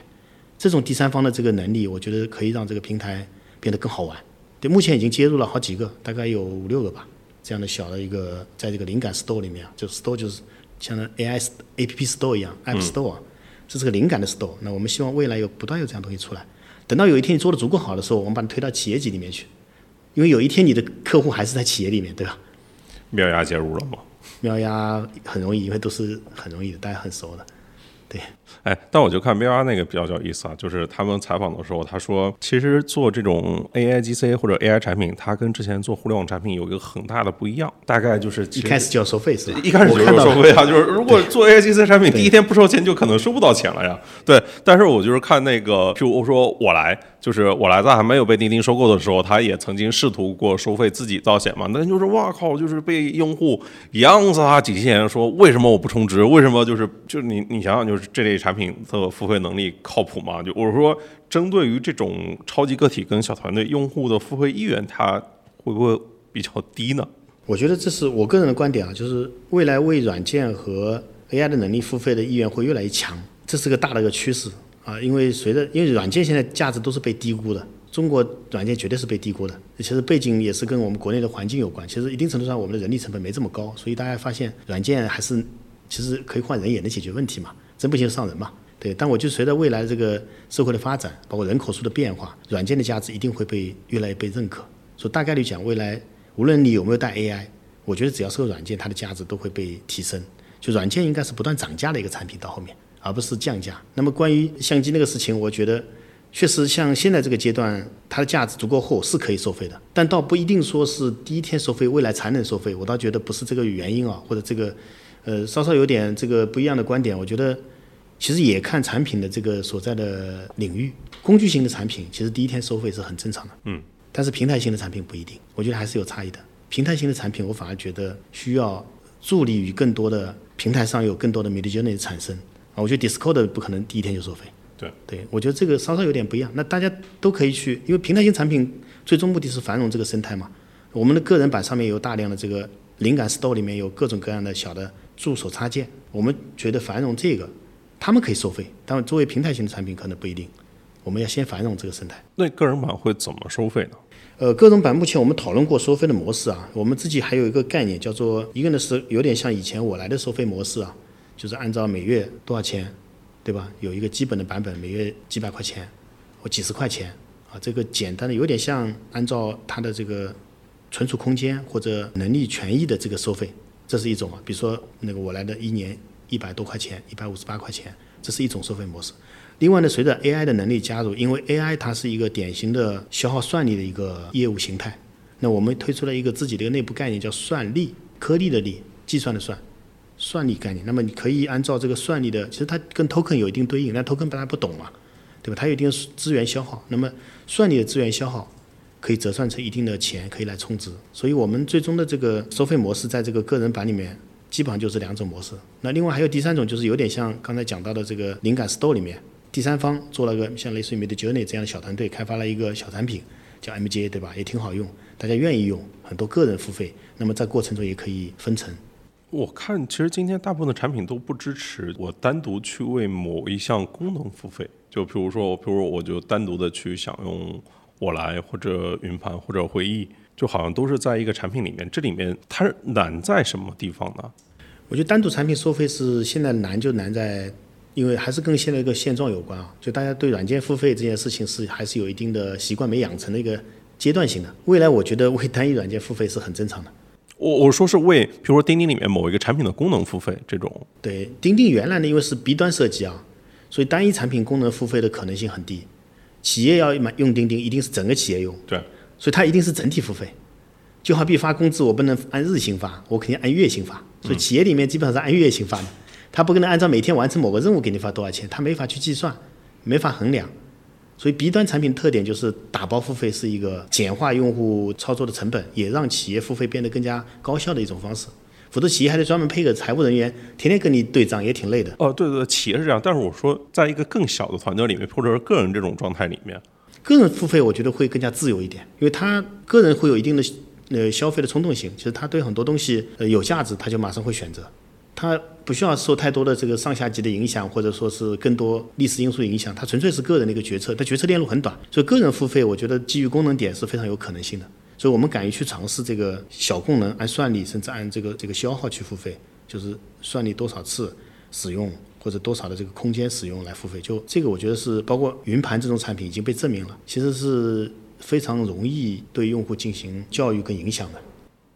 这种第三方的这个能力，我觉得可以让这个平台变得更好玩。对，目前已经接入了好几个，大概有五六个吧，这样的小的一个，在这个灵感 Store 里面，就 Store 就是像 AI App Store 一样，App Store，、这是个灵感的 Store。那我们希望未来有不断有这样东西出来。等到有一天你做的足够好的时候，我们把你推到企业级里面去，因为有一天你的客户还是在企业里面，对吧？妙鸭介入了吗？妙鸭很容易，因为都是很容易的，大家很熟的。对，哎，但我就看 VR 那个比较有意思啊，就是他们采访的时候，他说，其实做这种 AI GC 或者 AI 产品，它跟之前做互联网产品有一个很大的不一样，大概就是一开始就要收费是吧？一开始就是我看到了收费啊，就是如果做 AI GC 产品，第一天不收钱就可能收不到钱了呀。对，但是我就是看那个，譬如说我来，就是我来在还没有被钉钉收购的时候，他也曾经试图过收费自己造险嘛，那就是哇靠，就是被用户央死他几千年说为什么我不充值，为什么就是就是你你想想，就是这类产品的付费能力靠谱吗？就我说，针对于这种超级个体跟小团队用户的付费意愿，它会不会比较低呢？我觉得这是我个人的观点啊，就是未来为软件和 AI 的能力付费的意愿会越来越强，这是个大的一个趋势啊。因为随着因为软件现在价值都是被低估的，中国软件绝对是被低估的。其实背景也是跟我们国内的环境有关。其实一定程度上我们的人力成本没这么高，所以大家发现软件还是其实可以换人也能解决问题嘛，真不行上人嘛。对，但我就随着未来这个社会的发展，包括人口数的变化，软件的价值一定会被越来越被认可。所以大概率讲，未来无论你有没有带 AI，我觉得只要是个软件，它的价值都会被提升。就软件应该是不断涨价的一个产品到后面，而不是降价。那么关于相机那个事情，我觉得确实像现在这个阶段，它的价值足够厚是可以收费的，但倒不一定说是第一天收费，未来才能收费。我倒觉得不是这个原因啊，或者这个呃稍稍有点这个不一样的观点。我觉得其实也看产品的这个所在的领域，工具型的产品其实第一天收费是很正常的。嗯。但是平台型的产品不一定，我觉得还是有差异的。平台型的产品，我反而觉得需要助力于更多的平台上有更多的 Midjourney 的产生啊。我觉得 Discord 不可能第一天就收费。对对，我觉得这个稍稍有点不一样。那大家都可以去，因为平台型产品最终目的是繁荣这个生态嘛。我们的个人版上面有大量的这个灵感 Store 里面有各种各样的小的助手插件，我们觉得繁荣这个，他们可以收费，但作为平台型的产品可能不一定。我们要先繁荣这个生态。那个人版会怎么收费呢？呃，个人版目前我们讨论过收费的模式啊，我们自己还有一个概念叫做，一个呢是有点像以前我来的收费模式啊，就是按照每月多少钱，对吧？有一个基本的版本，每月几百块钱或几十块钱啊，这个简单的有点像按照它的这个存储空间或者能力权益的这个收费，这是一种啊。比如说那个我来的一年一百多块钱，一百五十八块钱，这是一种收费模式。另外呢，随着 AI 的能力加入，因为 AI 它是一个典型的消耗算力的一个业务形态，那我们推出了一个自己的一个内部概念，叫算力，颗粒的粒，计算的算，算力概念。那么你可以按照这个算力的，其实它跟 token 有一定对应，但 token 大家不懂嘛，对吧？它有一定的资源消耗，那么算力的资源消耗可以折算成一定的钱，可以来充值。所以我们最终的这个收费模式，在这个个人版里面。基本上就是两种模式，那另外还有第三种，就是有点像刚才讲到的这个灵感 Store 里面，第三方做了个像类似于 Midjourney 这样的小团队，开发了一个小产品，叫 MJ，对吧？也挺好用，大家愿意用，很多个人付费，那么在过程中也可以分成。我看其实今天大部分的产品都不支持我单独去为某一项功能付费，就比如说，比如我就单独的去享用我来或者云盘或者会议，就好像都是在一个产品里面。这里面它难在什么地方呢？我觉得单独产品收费是现在难就难在，因为还是跟现在一个现状有关啊。就大家对软件付费这件事情是还是有一定的习惯没养成的一个阶段性的。未来我觉得为单一软件付费是很正常的。我我说是为，比如说钉钉里面某一个产品的功能付费这种。对，钉钉原来呢，因为是 B 端设计啊，所以单一产品功能付费的可能性很低。企业要买用钉钉，一定是整个企业用，对，所以它一定是整体付费。就好比发工资，我不能按日薪发，我肯定按月薪发。所以企业里面基本上是按月薪发的，他不可能按照每天完成某个任务给你发多少钱，他没法去计算，没法衡量。所以 B 端产品特点就是打包付费是一个简化用户操作的成本，也让企业付费变得更加高效的一种方式。否则企业还得专门配个财务人员，天天跟你对账，也挺累的。哦，对对，企业是这样，但是我说，在一个更小的团队里面，或者是个人这种状态里面，个人付费我觉得会更加自由一点，因为他个人会有一定的呃消费的冲动性，其实他对很多东西呃有价值，他就马上会选择，他不需要受太多的这个上下级的影响，或者说是更多历史因素影响，他纯粹是个人的一个决策，他决策链路很短，所以个人付费我觉得基于功能点是非常有可能性的。所以我们敢于去尝试这个小功能，按算力甚至按这个这个消耗去付费，就是算力多少次使用或者多少的这个空间使用来付费。就这个，我觉得是包括云盘这种产品已经被证明了，其实是非常容易对用户进行教育跟影响的。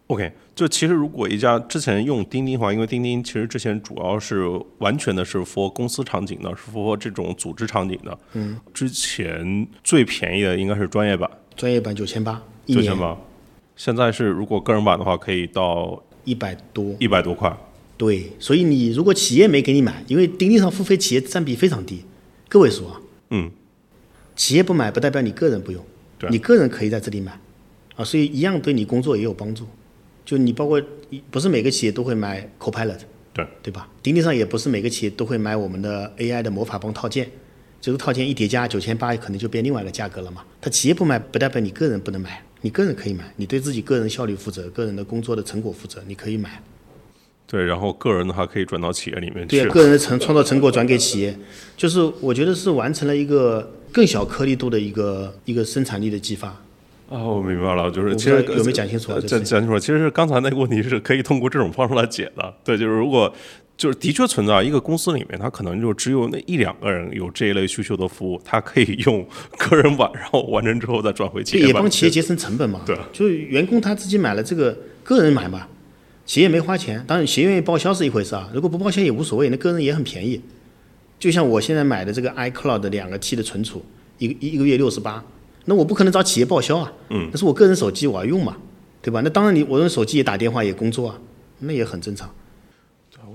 OK，就其实如果一家之前用钉钉的话，因为钉钉其实之前主要是完全的是 for 公司场景的，是 for 这种组织场景的。嗯，之前最便宜的应该是专业版，专业版九千八，九千八。现在是如果个人版的话，可以到一百多。一百多块。对，所以你如果企业没给你买，因为钉钉上付费企业占比非常低，个位数啊。嗯。企业不买不代表你个人不用，你个人可以在这里买，啊，所以一样对你工作也有帮助。就你包括不是每个企业都会买 Copilot，对对吧？钉钉上也不是每个企业都会买我们的 AI 的魔法棒套件，这个套件一叠加九千八，可能就变另外一个价格了嘛。他企业不买，不代表你个人不能买，你个人可以买，你对自己个人效率负责，个人的工作的成果负责，你可以买。对，然后个人的话可以转到企业里面去对啊，。个人的成创造成果转给企业，就是我觉得是完成了一个更小颗粒度的一个一个生产力的激发。啊、我明白了，就是其实有没有讲清楚讲讲清楚，其实是刚才那个问题是可以通过这种方式来解的。对，就是如果就是的确存在一个公司里面，它可能就只有那一两个人有这一类需求的服务，它可以用 个人版，然后完成之后再转回企业版。也帮企业节省成本嘛。对，就是员工他自己买了这个，个人买嘛，企业没花钱，当然企业愿意报销是一回事啊，如果不报销也无所谓，那个人也很便宜。就像我现在买的这个 iCloud 两个 T 的存储，一个一个月六十八，那我不可能找企业报销啊，嗯，那是我个人手机我要用嘛，对吧？那当然你我用手机也打电话也工作啊，那也很正常。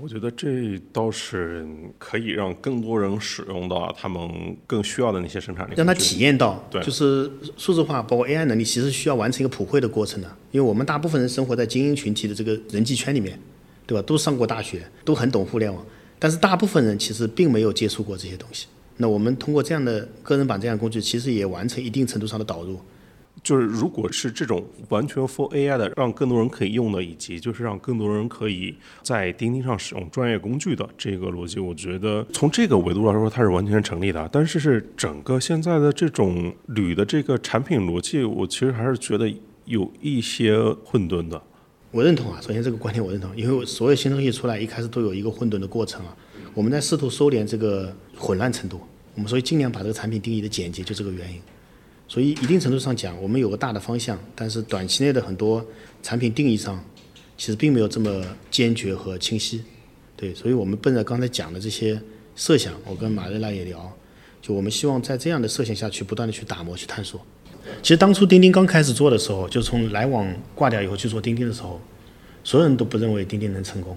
我觉得这倒是可以让更多人使用到他们更需要的那些生产力，让他体验到，对就是数字化包括 AI 能力，其实需要完成一个普惠的过程的。因为我们大部分人生活在精英群体的这个人际圈里面，对吧？都上过大学，都很懂互联网，但是大部分人其实并没有接触过这些东西。那我们通过这样的个人版这样的工具，其实也完成一定程度上的导入。就是如果是这种完全 for AI 的，让更多人可以用的，以及就是让更多人可以在钉钉上使用专业工具的这个逻辑，我觉得从这个维度来说，它是完全成立的。但是是整个现在的这种铝的这个产品逻辑，我其实还是觉得有一些混沌的。我认同啊，首先这个观点我认同，因为所有新东西出来一开始都有一个混沌的过程啊，我们在试图收敛这个混乱程度，我们所以尽量把这个产品定义的简洁，就这个原因。所以一定程度上讲，我们有个大的方向，但是短期内的很多产品定义上，其实并没有这么坚决和清晰。对，所以我们奔着刚才讲的这些设想，我跟马瑞娜也聊，就我们希望在这样的设想下去不断的去打磨、去探索。其实当初钉钉刚开始做的时候，就从来往挂掉以后去做钉钉的时候，所有人都不认为钉钉能成功，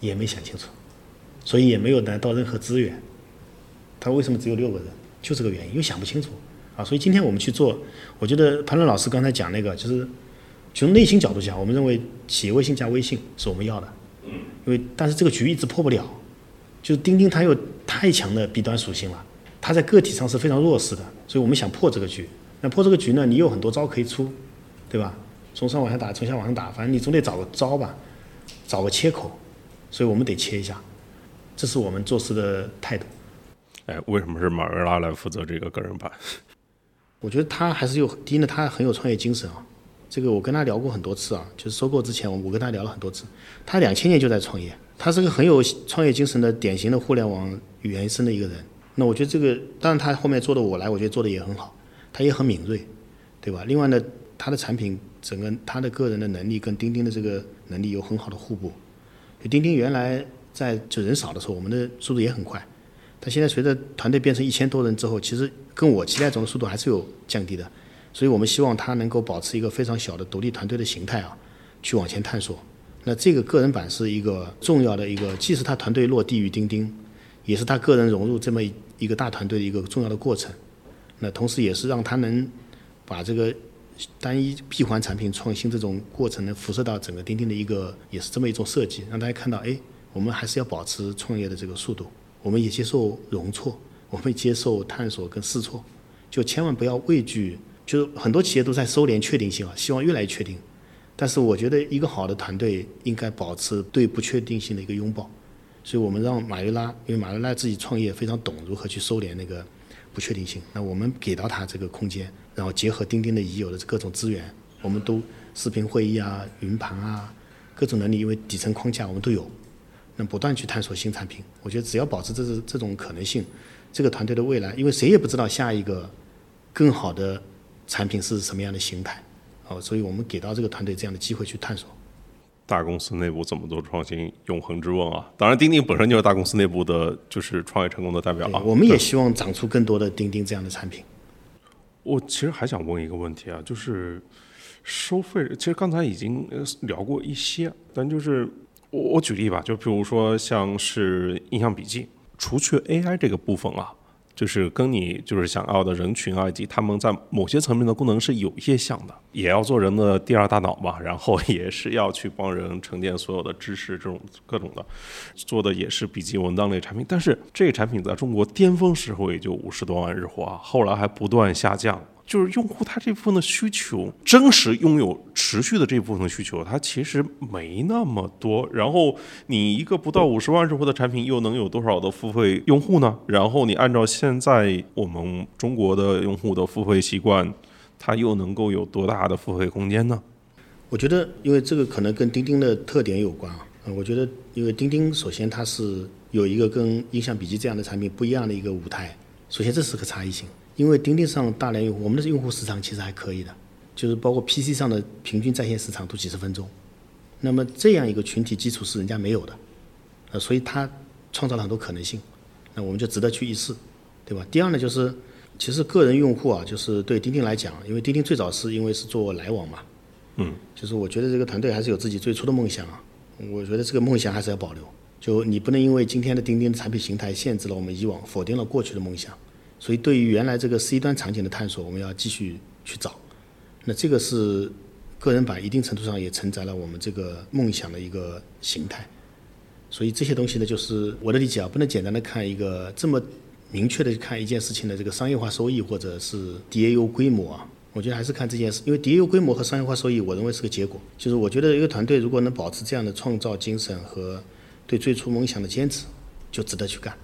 也没想清楚，所以也没有拿到任何资源。他为什么只有六个人？就这个原因，又想不清楚啊。所以今天我们去做，我觉得潘乐老师刚才讲那个，就是从内心角度讲，我们认为企业微信加微信是我们要的，因为但是这个局一直破不了，就是钉钉它有太强的弊端属性了，它在个体上是非常弱势的，所以我们想破这个局。那破这个局呢，你有很多招可以出，对吧？从上往下打，从下往上打，反正你总得找个招吧，找个切口，所以我们得切一下，这是我们做事的态度。哎，为什么是马瑞拉来负责这个个人版？我觉得他还是有第一呢，他很有创业精神啊。这个我跟他聊过很多次啊，就是收购之前，我我跟他聊了很多次。他两千年就在创业，他是个很有创业精神的典型的互联网原生的一个人。那我觉得这个，当然他后面做的我来，我觉得做的也很好，他也很敏锐，对吧？另外呢，他的产品整个他的个人的能力跟钉钉的这个能力有很好的互补。就钉钉原来在就人少的时候，我们的速度也很快，但现在随着团队变成一千多人之后，其实跟我期待中的速度还是有降低的。所以我们希望他能够保持一个非常小的独立团队的形态啊，去往前探索。那这个个人版是一个重要的一个，既是他团队落地于钉钉，也是他个人融入这么一个大团队的一个重要的过程。那同时也是让他能把这个单一闭环产品创新这种过程能辐射到整个钉钉的一个，也是这么一种设计，让大家看到，哎，我们还是要保持创业的这个速度，我们也接受容错，我们接受探索跟试错，就千万不要畏惧。就是很多企业都在收敛确定性啊，希望越来越确定。但是我觉得一个好的团队应该保持对不确定性的一个拥抱，所以我们让马瑞拉，因为马瑞拉自己创业非常懂如何去收敛那个不确定性，那我们给到他这个空间，然后结合钉钉的已有的各种资源，我们都视频会议啊、云盘啊各种能力，因为底层框架我们都有，那不断去探索新产品。我觉得只要保持这是这种可能性，这个团队的未来，因为谁也不知道下一个更好的产品是什么样的形态。哦，所以我们给到这个团队这样的机会去探索。大公司内部怎么做创新？永恒之问啊！当然，钉钉本身就是大公司内部的，就是创业成功的代表啊。我们也希望长出更多的钉钉这样的产品。我其实还想问一个问题啊，就是收费，其实刚才已经聊过一些，但就是我我举例吧，就比如说像是印象笔记，除去 AI 这个部分啊。就是跟你就是想要的人群啊，以及他们在某些层面的功能是有一些像的，也要做人的第二大脑嘛，然后 也是要去帮人沉淀所有的知识，这种各种的，做的也是笔记文档类产品。但是这个产品在中国巅峰时候也就五十多万日活，后来还不断下降。就是用户他这部分的需求，真实拥有持续的这部分需求，它其实没那么多。然后你一个不到五十万日活的产品，又能有多少的付费用户呢？然后你按照现在我们中国的用户的付费习惯，它又能够有多大的付费空间呢？我觉得，因为这个可能跟钉钉的特点有关啊。我觉得，因为钉钉首先它是有一个跟印象笔记这样的产品不一样的一个舞台，首先这是个差异性。因为钉钉上大量用户，我们的用户时长其实还可以的，就是包括 PC 上的平均在线时长都几十分钟。那么这样一个群体基础是人家没有的，呃，所以它创造了很多可能性，那我们就值得去一试，对吧？第二呢，就是其实个人用户啊，就是对钉钉来讲，因为钉钉最早是因为是做来往嘛，嗯，就是我觉得这个团队还是有自己最初的梦想啊，我觉得这个梦想还是要保留，就你不能因为今天的钉钉的产品形态限制了我们以往，否定了过去的梦想。所以，对于原来这个 C 端场景的探索，我们要继续去找。那这个是个人版，一定程度上也承载了我们这个梦想的一个形态。所以这些东西呢，就是我的理解啊，不能简单的看一个这么明确的看一件事情的这个商业化收益或者是 DAU 规模啊。我觉得还是看这件事，因为 DAU 规模和商业化收益，我认为是个结果。就是我觉得一个团队如果能保持这样的创造精神和对最初梦想的坚持，就值得去干。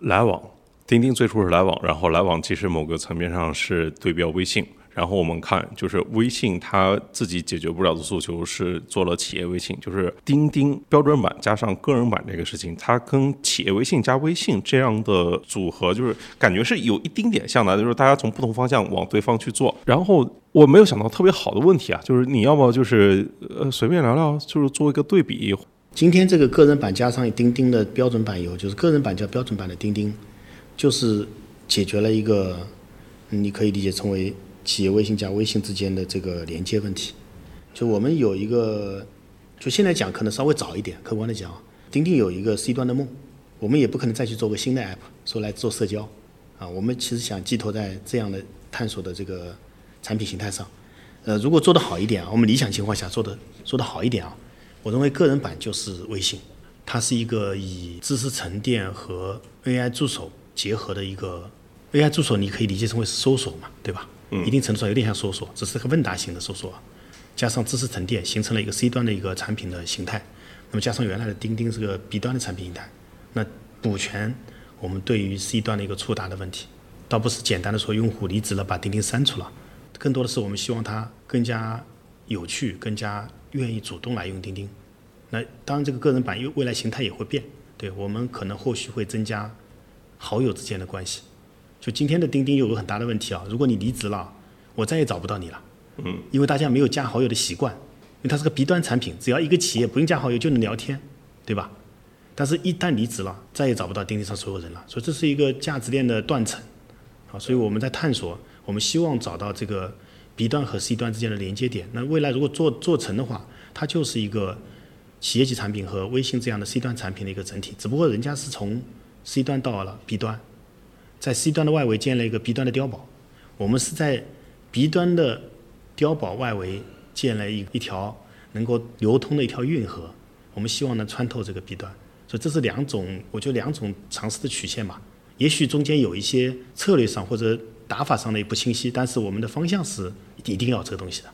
来往。钉钉最初是来往，然后来往其实某个层面上是对标微信，然后我们看就是微信它自己解决不了的诉求是做了企业微信，就是钉钉标准版加上个人版这个事情，它跟企业微信加微信这样的组合，就是感觉是有一丁点像的，就是大家从不同方向往对方去做。然后我没有想到特别好的问题啊，就是你要么就是呃随便聊聊，就是做一个对比。今天这个个人版加上钉钉的标准版以后，就是个人版加标准版的钉钉。就是解决了一个，你可以理解成为企业微信加微信之间的这个连接问题。就我们有一个，就现在讲可能稍微早一点，客观的讲，钉钉有一个 C 端的梦，我们也不可能再去做个新的 App 说来做社交，啊，我们其实想寄托在这样的探索的这个产品形态上。呃，如果做得好一点啊，我们理想情况下做的做得好一点啊，我认为个人版就是微信，它是一个以知识沉淀和 AI 助手。结合的一个 AI 助手，你可以理解成为是搜索嘛，对吧？嗯。一定程度上有点像搜索，只是个问答型的搜索，加上知识沉淀，形成了一个 C 端的一个产品的形态。那么加上原来的钉钉是个 B 端的产品形态，那补全我们对于 C 端的一个触达的问题，倒不是简单的说用户离职了把钉钉删除了，更多的是我们希望他更加有趣，更加愿意主动来用钉钉。那当然，这个个人版因为未来形态也会变，对我们可能后续会增加。好友之间的关系，就今天的钉钉有个很大的问题啊！如果你离职了，我再也找不到你了，嗯，因为大家没有加好友的习惯，因为它是个 B 端产品，只要一个企业不用加好友就能聊天，对吧？但是，一旦离职了，再也找不到钉钉上所有人了，所以这是一个价值链的断层。好，所以我们在探索，我们希望找到这个 B 端和 C 端之间的连接点。那未来如果做做成的话，它就是一个企业级产品和微信这样的 C 端产品的一个整体。只不过人家是从 C 端到了 B 端，在 C 端的外围建了一个 B 端的碉堡，我们是在 B 端的碉堡外围建了一一条能够流通的一条运河，我们希望能穿透这个 B 端。所以这是两种，我觉得两种尝试的曲线吧。也许中间有一些策略上或者打法上的不清晰，但是我们的方向是一定要这个东西的。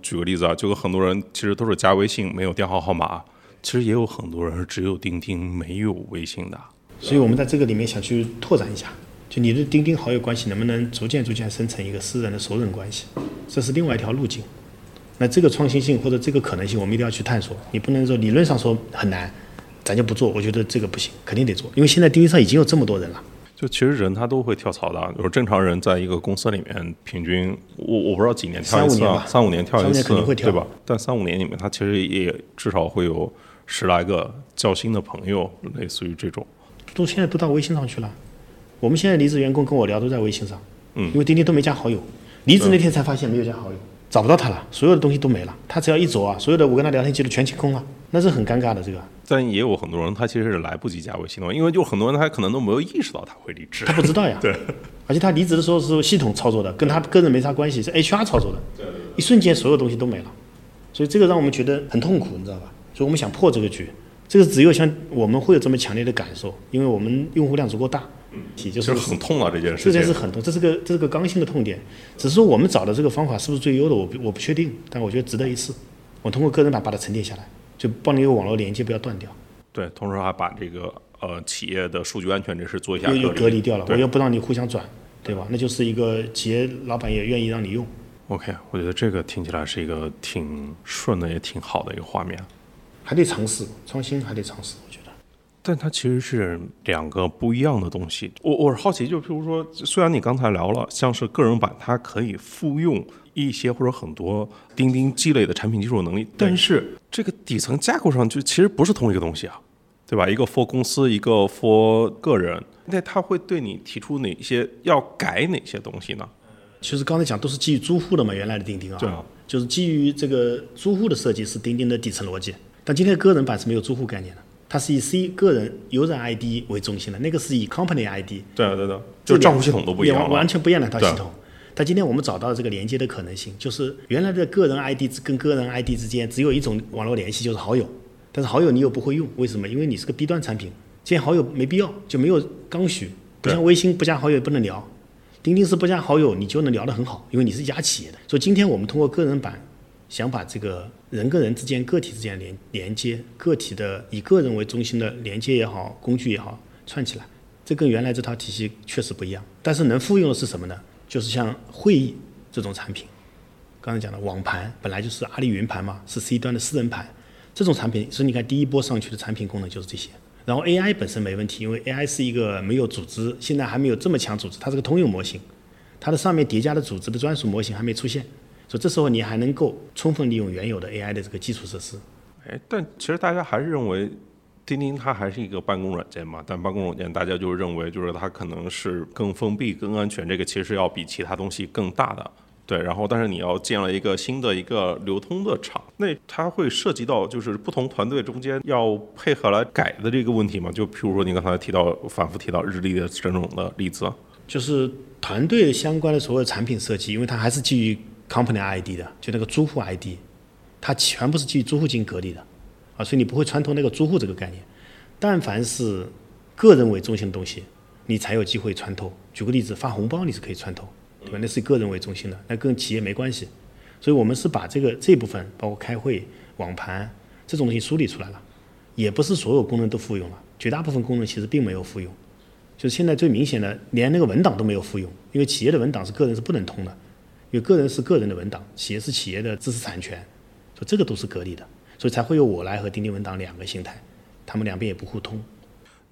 举个例子啊，就跟很多人其实都是加微信没有电话号码，其实也有很多人只有钉钉没有微信的。所以我们在这个里面想去拓展一下，就你的钉钉好友关系能不能逐渐逐渐生成一个私人的熟人关系，这是另外一条路径。那这个创新性或者这个可能性，我们一定要去探索。你不能说理论上说很难。咱就不做，我觉得这个不行，肯定得做，因为现在钉钉上已经有这么多人了。就其实人他都会跳槽的，就是正常人在一个公司里面，平均我我不知道几年跳一次，三五年跳一次，对吧？但三五年里面，他其实也至少会有十来个较新的朋友，类似于这种。都现在都到微信上去了，我们现在离职员工跟我聊都在微信上，嗯，因为钉钉都没加好友，离职那天才发现没有加好友，找不到他了，所有的东西都没了，他只要一走啊，所有的我跟他聊天记录全清空了，那是很尴尬的这个。但也有很多人，他其实是来不及加微信的，因为就很多人他可能都没有意识到他会离职，他不知道呀。对，而且他离职的时候是系统操作的，跟他个人没啥关系，是 HR 操作的。对，一瞬间所有东西都没了，所以这个让我们觉得很痛苦，你知道吧？所以我们想破这个局，这个只有像我们会有这么强烈的感受，因为我们用户量足够大。嗯，就是很痛啊这件事。这件事很痛，这是个这是个刚性的痛点，只是说我们找的这个方法是不是最优的，我我不确定，但我觉得值得一试。我通过个人版把它沉淀下来，就帮你有网络连接不要断掉。对，同时还把这个呃企业的数据安全这事做一下隔隔离掉了，我又不让你互相转，对吧？那就是一个企业老板也愿意让你用。OK，我觉得这个听起来是一个挺顺的，也挺好的一个画面。还得尝试创新，还得尝试，我觉得。但它其实是两个不一样的东西。我我是好奇，就譬如说，虽然你刚才聊了，像是个人版，它可以复用一些或者很多钉钉积累的产品技术能力，但是这个底层架构上就其实不是同一个东西啊。对吧？一个 for 公司，一个 for 个人，那他会对你提出哪些要改哪些东西呢？其实刚才讲都是基于租户的嘛，原来的钉钉啊，对，就是基于这个租户的设计是钉钉的底层逻辑。但今天个人版是没有租户概念的，它是以 C 个人 user ID 为中心的，那个是以 company ID。对对对，就是账户系统都不一样完全不一样的一套系统。但今天我们找到这个连接的可能性，就是原来的个人 ID 跟个人 ID 之间只有一种网络联系，就是好友。但是好友你又不会用，为什么？因为你是个 B 端产品，建好友没必要，就没有刚需。不像微信不加好友也不能聊，钉钉是不加好友你就能聊得很好，因为你是一家企业的。所以今天我们通过个人版，想把这个人跟人之间、个体之间连连接，个体的以个人为中心的连接也好，工具也好串起来，这跟原来这套体系确实不一样。但是能复用的是什么呢？就是像会议这种产品，刚才讲的网盘本来就是阿里云盘嘛，是 C 端的私人盘。这种产品，所以你看第一波上去的产品功能就是这些。然后 AI 本身没问题，因为 AI 是一个没有组织，现在还没有这么强组织，它是个通用模型，它的上面叠加的组织的专属模型还没出现，所以这时候你还能够充分利用原有的 AI 的这个基础设施。哎，但其实大家还是认为钉钉它还是一个办公软件嘛，但办公软件大家就认为就是它可能是更封闭、更安全，这个其实要比其他东西更大的。对，然后但是你要建了一个新的一个流通的厂，那它会涉及到就是不同团队中间要配合来改的这个问题嘛？就譬如说你刚才提到反复提到日历的这种的例子，就是团队相关的所有产品设计，因为它还是基于 company ID 的，就那个租户 ID，它全部是基于租户进行隔离的，啊，所以你不会穿透那个租户这个概念。但凡是个人为中心的东西，你才有机会穿透。举个例子，发红包你是可以穿透。对吧？那是个人为中心的，那跟企业没关系。所以我们是把这个这部分，包括开会、网盘这种东西梳理出来了，也不是所有功能都复用了，绝大部分功能其实并没有复用。就是现在最明显的，连那个文档都没有复用，因为企业的文档是个人是不能通的，因为个人是个人的文档，企业是企业的知识产权，所以这个都是隔离的，所以才会有我来和钉钉文档两个形态，他们两边也不互通。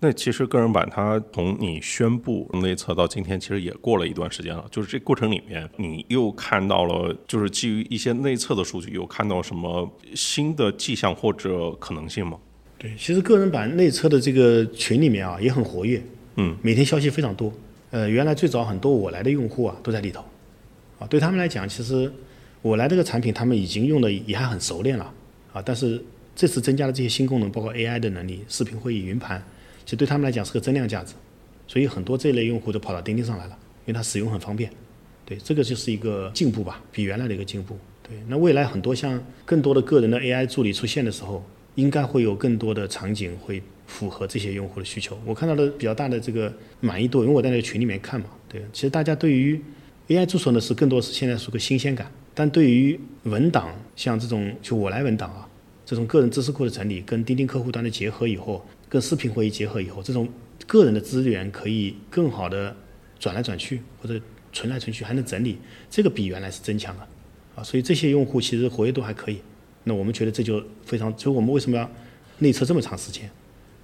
那其实个人版它从你宣布内测到今天，其实也过了一段时间了。就是这过程里面，你又看到了，就是基于一些内测的数据，有看到什么新的迹象或者可能性吗？对，其实个人版内测的这个群里面啊也很活跃，嗯，每天消息非常多。呃，原来最早很多我来的用户啊都在里头，啊，对他们来讲，其实我来这个产品他们已经用的也还很熟练了，啊，但是这次增加了这些新功能，包括 AI 的能力、视频会议、云盘，其实对他们来讲是个增量价值，所以很多这类用户都跑到钉钉上来了，因为它使用很方便。对，这个就是一个进步吧，比原来的一个进步。对，那未来很多像更多的个人的 AI 助理出现的时候，应该会有更多的场景会符合这些用户的需求。我看到的比较大的这个满意度，因为我在那个群里面看嘛，对，其实大家对于 AI 助手呢是更多是现在是个新鲜感，但对于文档像这种就我来文档啊，这种个人知识库的整理跟钉钉客户端的结合以后，跟视频会议结合以后，这种个人的资源可以更好的转来转去或者存来存去，还能整理，这个比原来是增强了啊，所以这些用户其实活跃度还可以。那我们觉得这就非常，所以我们为什么要内测这么长时间，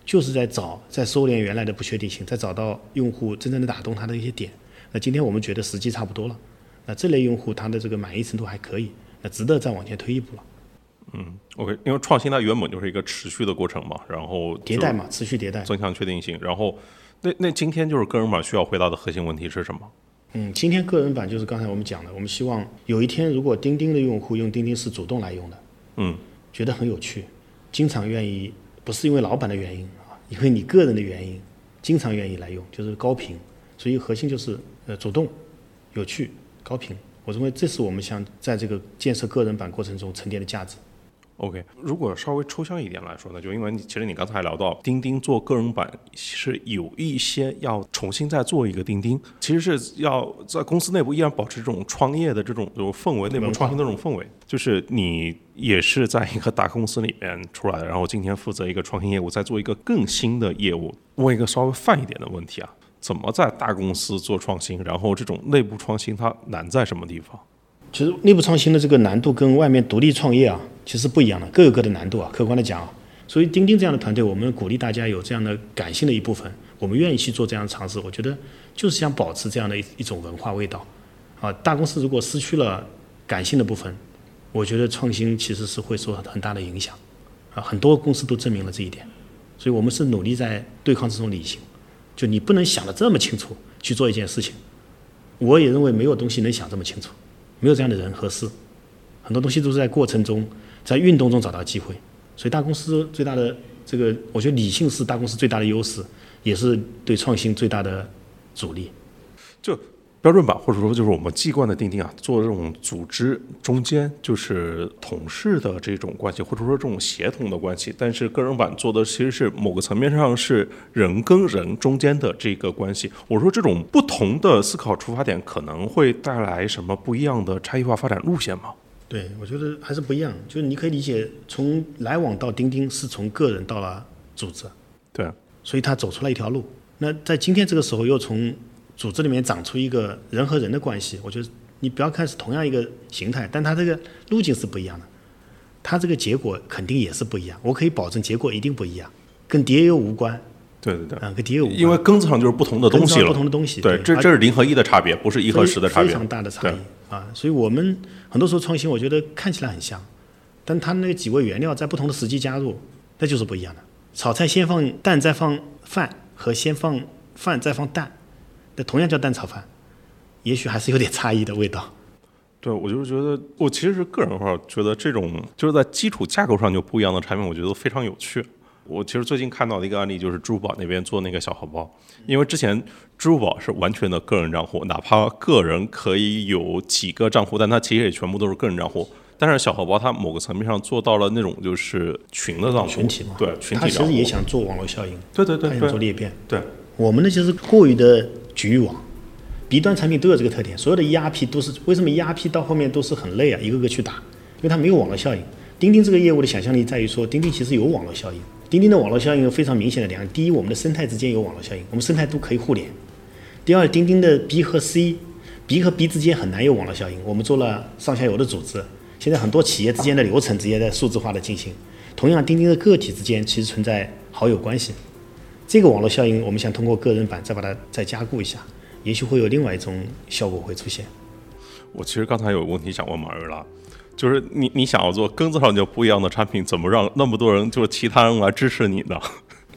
就是在找，在收敛原来的不确定性，在找到用户真正的打动他的一些点。那今天我们觉得时机差不多了，那这类用户他的这个满意程度还可以，那值得再往前推一步了。嗯 OK，因为创新它原本就是一个持续的过程嘛，然后迭代嘛，持续迭代。增强确定性，然后那那今天就是个人版需要回答的核心问题是什么？嗯，今天个人版就是刚才我们讲的，我们希望有一天如果钉钉的用户用钉钉是主动来用的，嗯，觉得很有趣，经常愿意，不是因为老板的原因啊，因为你个人的原因，经常愿意来用，就是高频。所以核心就是呃主动、有趣、高频。我认为这是我们想在这个建设个人版过程中沉淀的价值。OK，如果稍微抽象一点来说呢，就因为你其实你刚才聊到钉钉做个人版是有一些要重新再做一个钉钉，其实是要在公司内部依然保持这种创业的这种这种氛围，内部创新的这种氛围。就是你也是在一个大公司里面出来的，然后今天负责一个创新业务，再做一个更新的业务。问一个稍微泛一点的问题啊，怎么在大公司做创新？然后这种内部创新它难在什么地方？其实内部创新的这个难度跟外面独立创业啊，其实不一样的，各有各的难度啊。客观的讲啊，所以钉钉这样的团队，我们鼓励大家有这样的感性的一部分，我们愿意去做这样的尝试。我觉得就是想保持这样的一一种文化味道。啊，大公司如果失去了感性的部分，我觉得创新其实是会受很大的影响。啊，很多公司都证明了这一点，所以我们是努力在对抗这种理性。就你不能想的这么清楚去做一件事情，我也认为没有东西能想这么清楚。没有这样的人和事，很多东西都是在过程中，在运动中找到机会。所以大公司最大的这个，我觉得理性是大公司最大的优势，也是对创新最大的阻力。就标准版或者说就是我们既惯的钉钉啊，做这种组织中间就是同事的这种关系，或者说这种协同的关系。但是个人版做的其实是某个层面上是人跟人中间的这个关系。我说这种不同的思考出发点可能会带来什么不一样的差异化发展路线吗？对，我觉得还是不一样。就是你可以理解，从来往到钉钉是从个人到了组织，对，所以他走出了一条路。那在今天这个时候，又从组织里面长出一个人和人的关系，我觉得你不要看是同样一个形态，但它这个路径是不一样的，它这个结果肯定也是不一样。我可以保证结果一定不一样，跟 DAO 无关，对对对，嗯，跟 DAO 无关，因为根子上就是不同的东西了，不同的东西对，对这这是零和一的差别，不是一和十的差别，非常大的差异啊。所以我们很多时候创新，我觉得看起来很像，但它那几味原料在不同的时机加入，那就是不一样的。炒菜先放蛋再放饭，和先放饭再放蛋，那同样叫蛋炒饭，也许还是有点差异的味道。对，我就是觉得，我其实是个人的话，觉得这种就是在基础架构上就不一样的产品，我觉得非常有趣。我其实最近看到的一个案例就是支付宝那边做那个小荷包，因为之前支付宝是完全的个人账户，哪怕个人可以有几个账户，但它其实也全部都是个人账户。但是小荷包它某个层面上做到了那种就是群的账户，群体嘛对群他其体账户，实也想做网络效应，对对对他想做裂变。对，我们那些是过于的局域网，B 端产品都有这个特点，所有的 ERP 都是为什么 ERP 到后面都是很累啊，一个个去打，因为它没有网络效应。钉钉这个业务的想象力在于说，钉钉其实有网络效应。钉钉的网络效应有非常明显的两个：第一，我们的生态之间有网络效应，我们生态都可以互联；第二，钉钉的 B 和 C，B 和 B 之间很难有网络效应。我们做了上下游的组织，现在很多企业之间的流程直接在数字化的进行。同样，钉钉的个体之间其实存在好友关系。这个网络效应，我们想通过个人版再把它再加固一下，也许会有另外一种效果会出现。我其实刚才有个问题想问马瑞拉，就是你你想要做根子上就不一样的产品，怎么让那么多人就是其他人来支持你呢？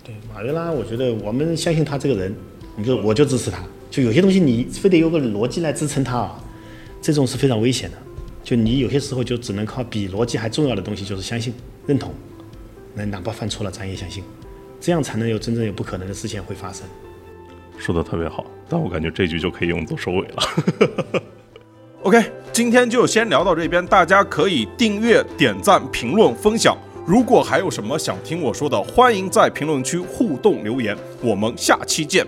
对，马瑞拉，我觉得我们相信他这个人，我们就我就支持他。就有些东西你非得有个逻辑来支撑他啊，这种是非常危险的。就你有些时候就只能靠比逻辑还重要的东西，就是相信、认同，那哪怕犯错了，咱也相信，这样才能有真正有不可能的事情会发生。说的特别好，但我感觉这句就可以用作收尾了。OK，今天就先聊到这边，大家可以订阅、点赞、评论、分享。如果还有什么想听我说的，欢迎在评论区互动留言。我们下期见。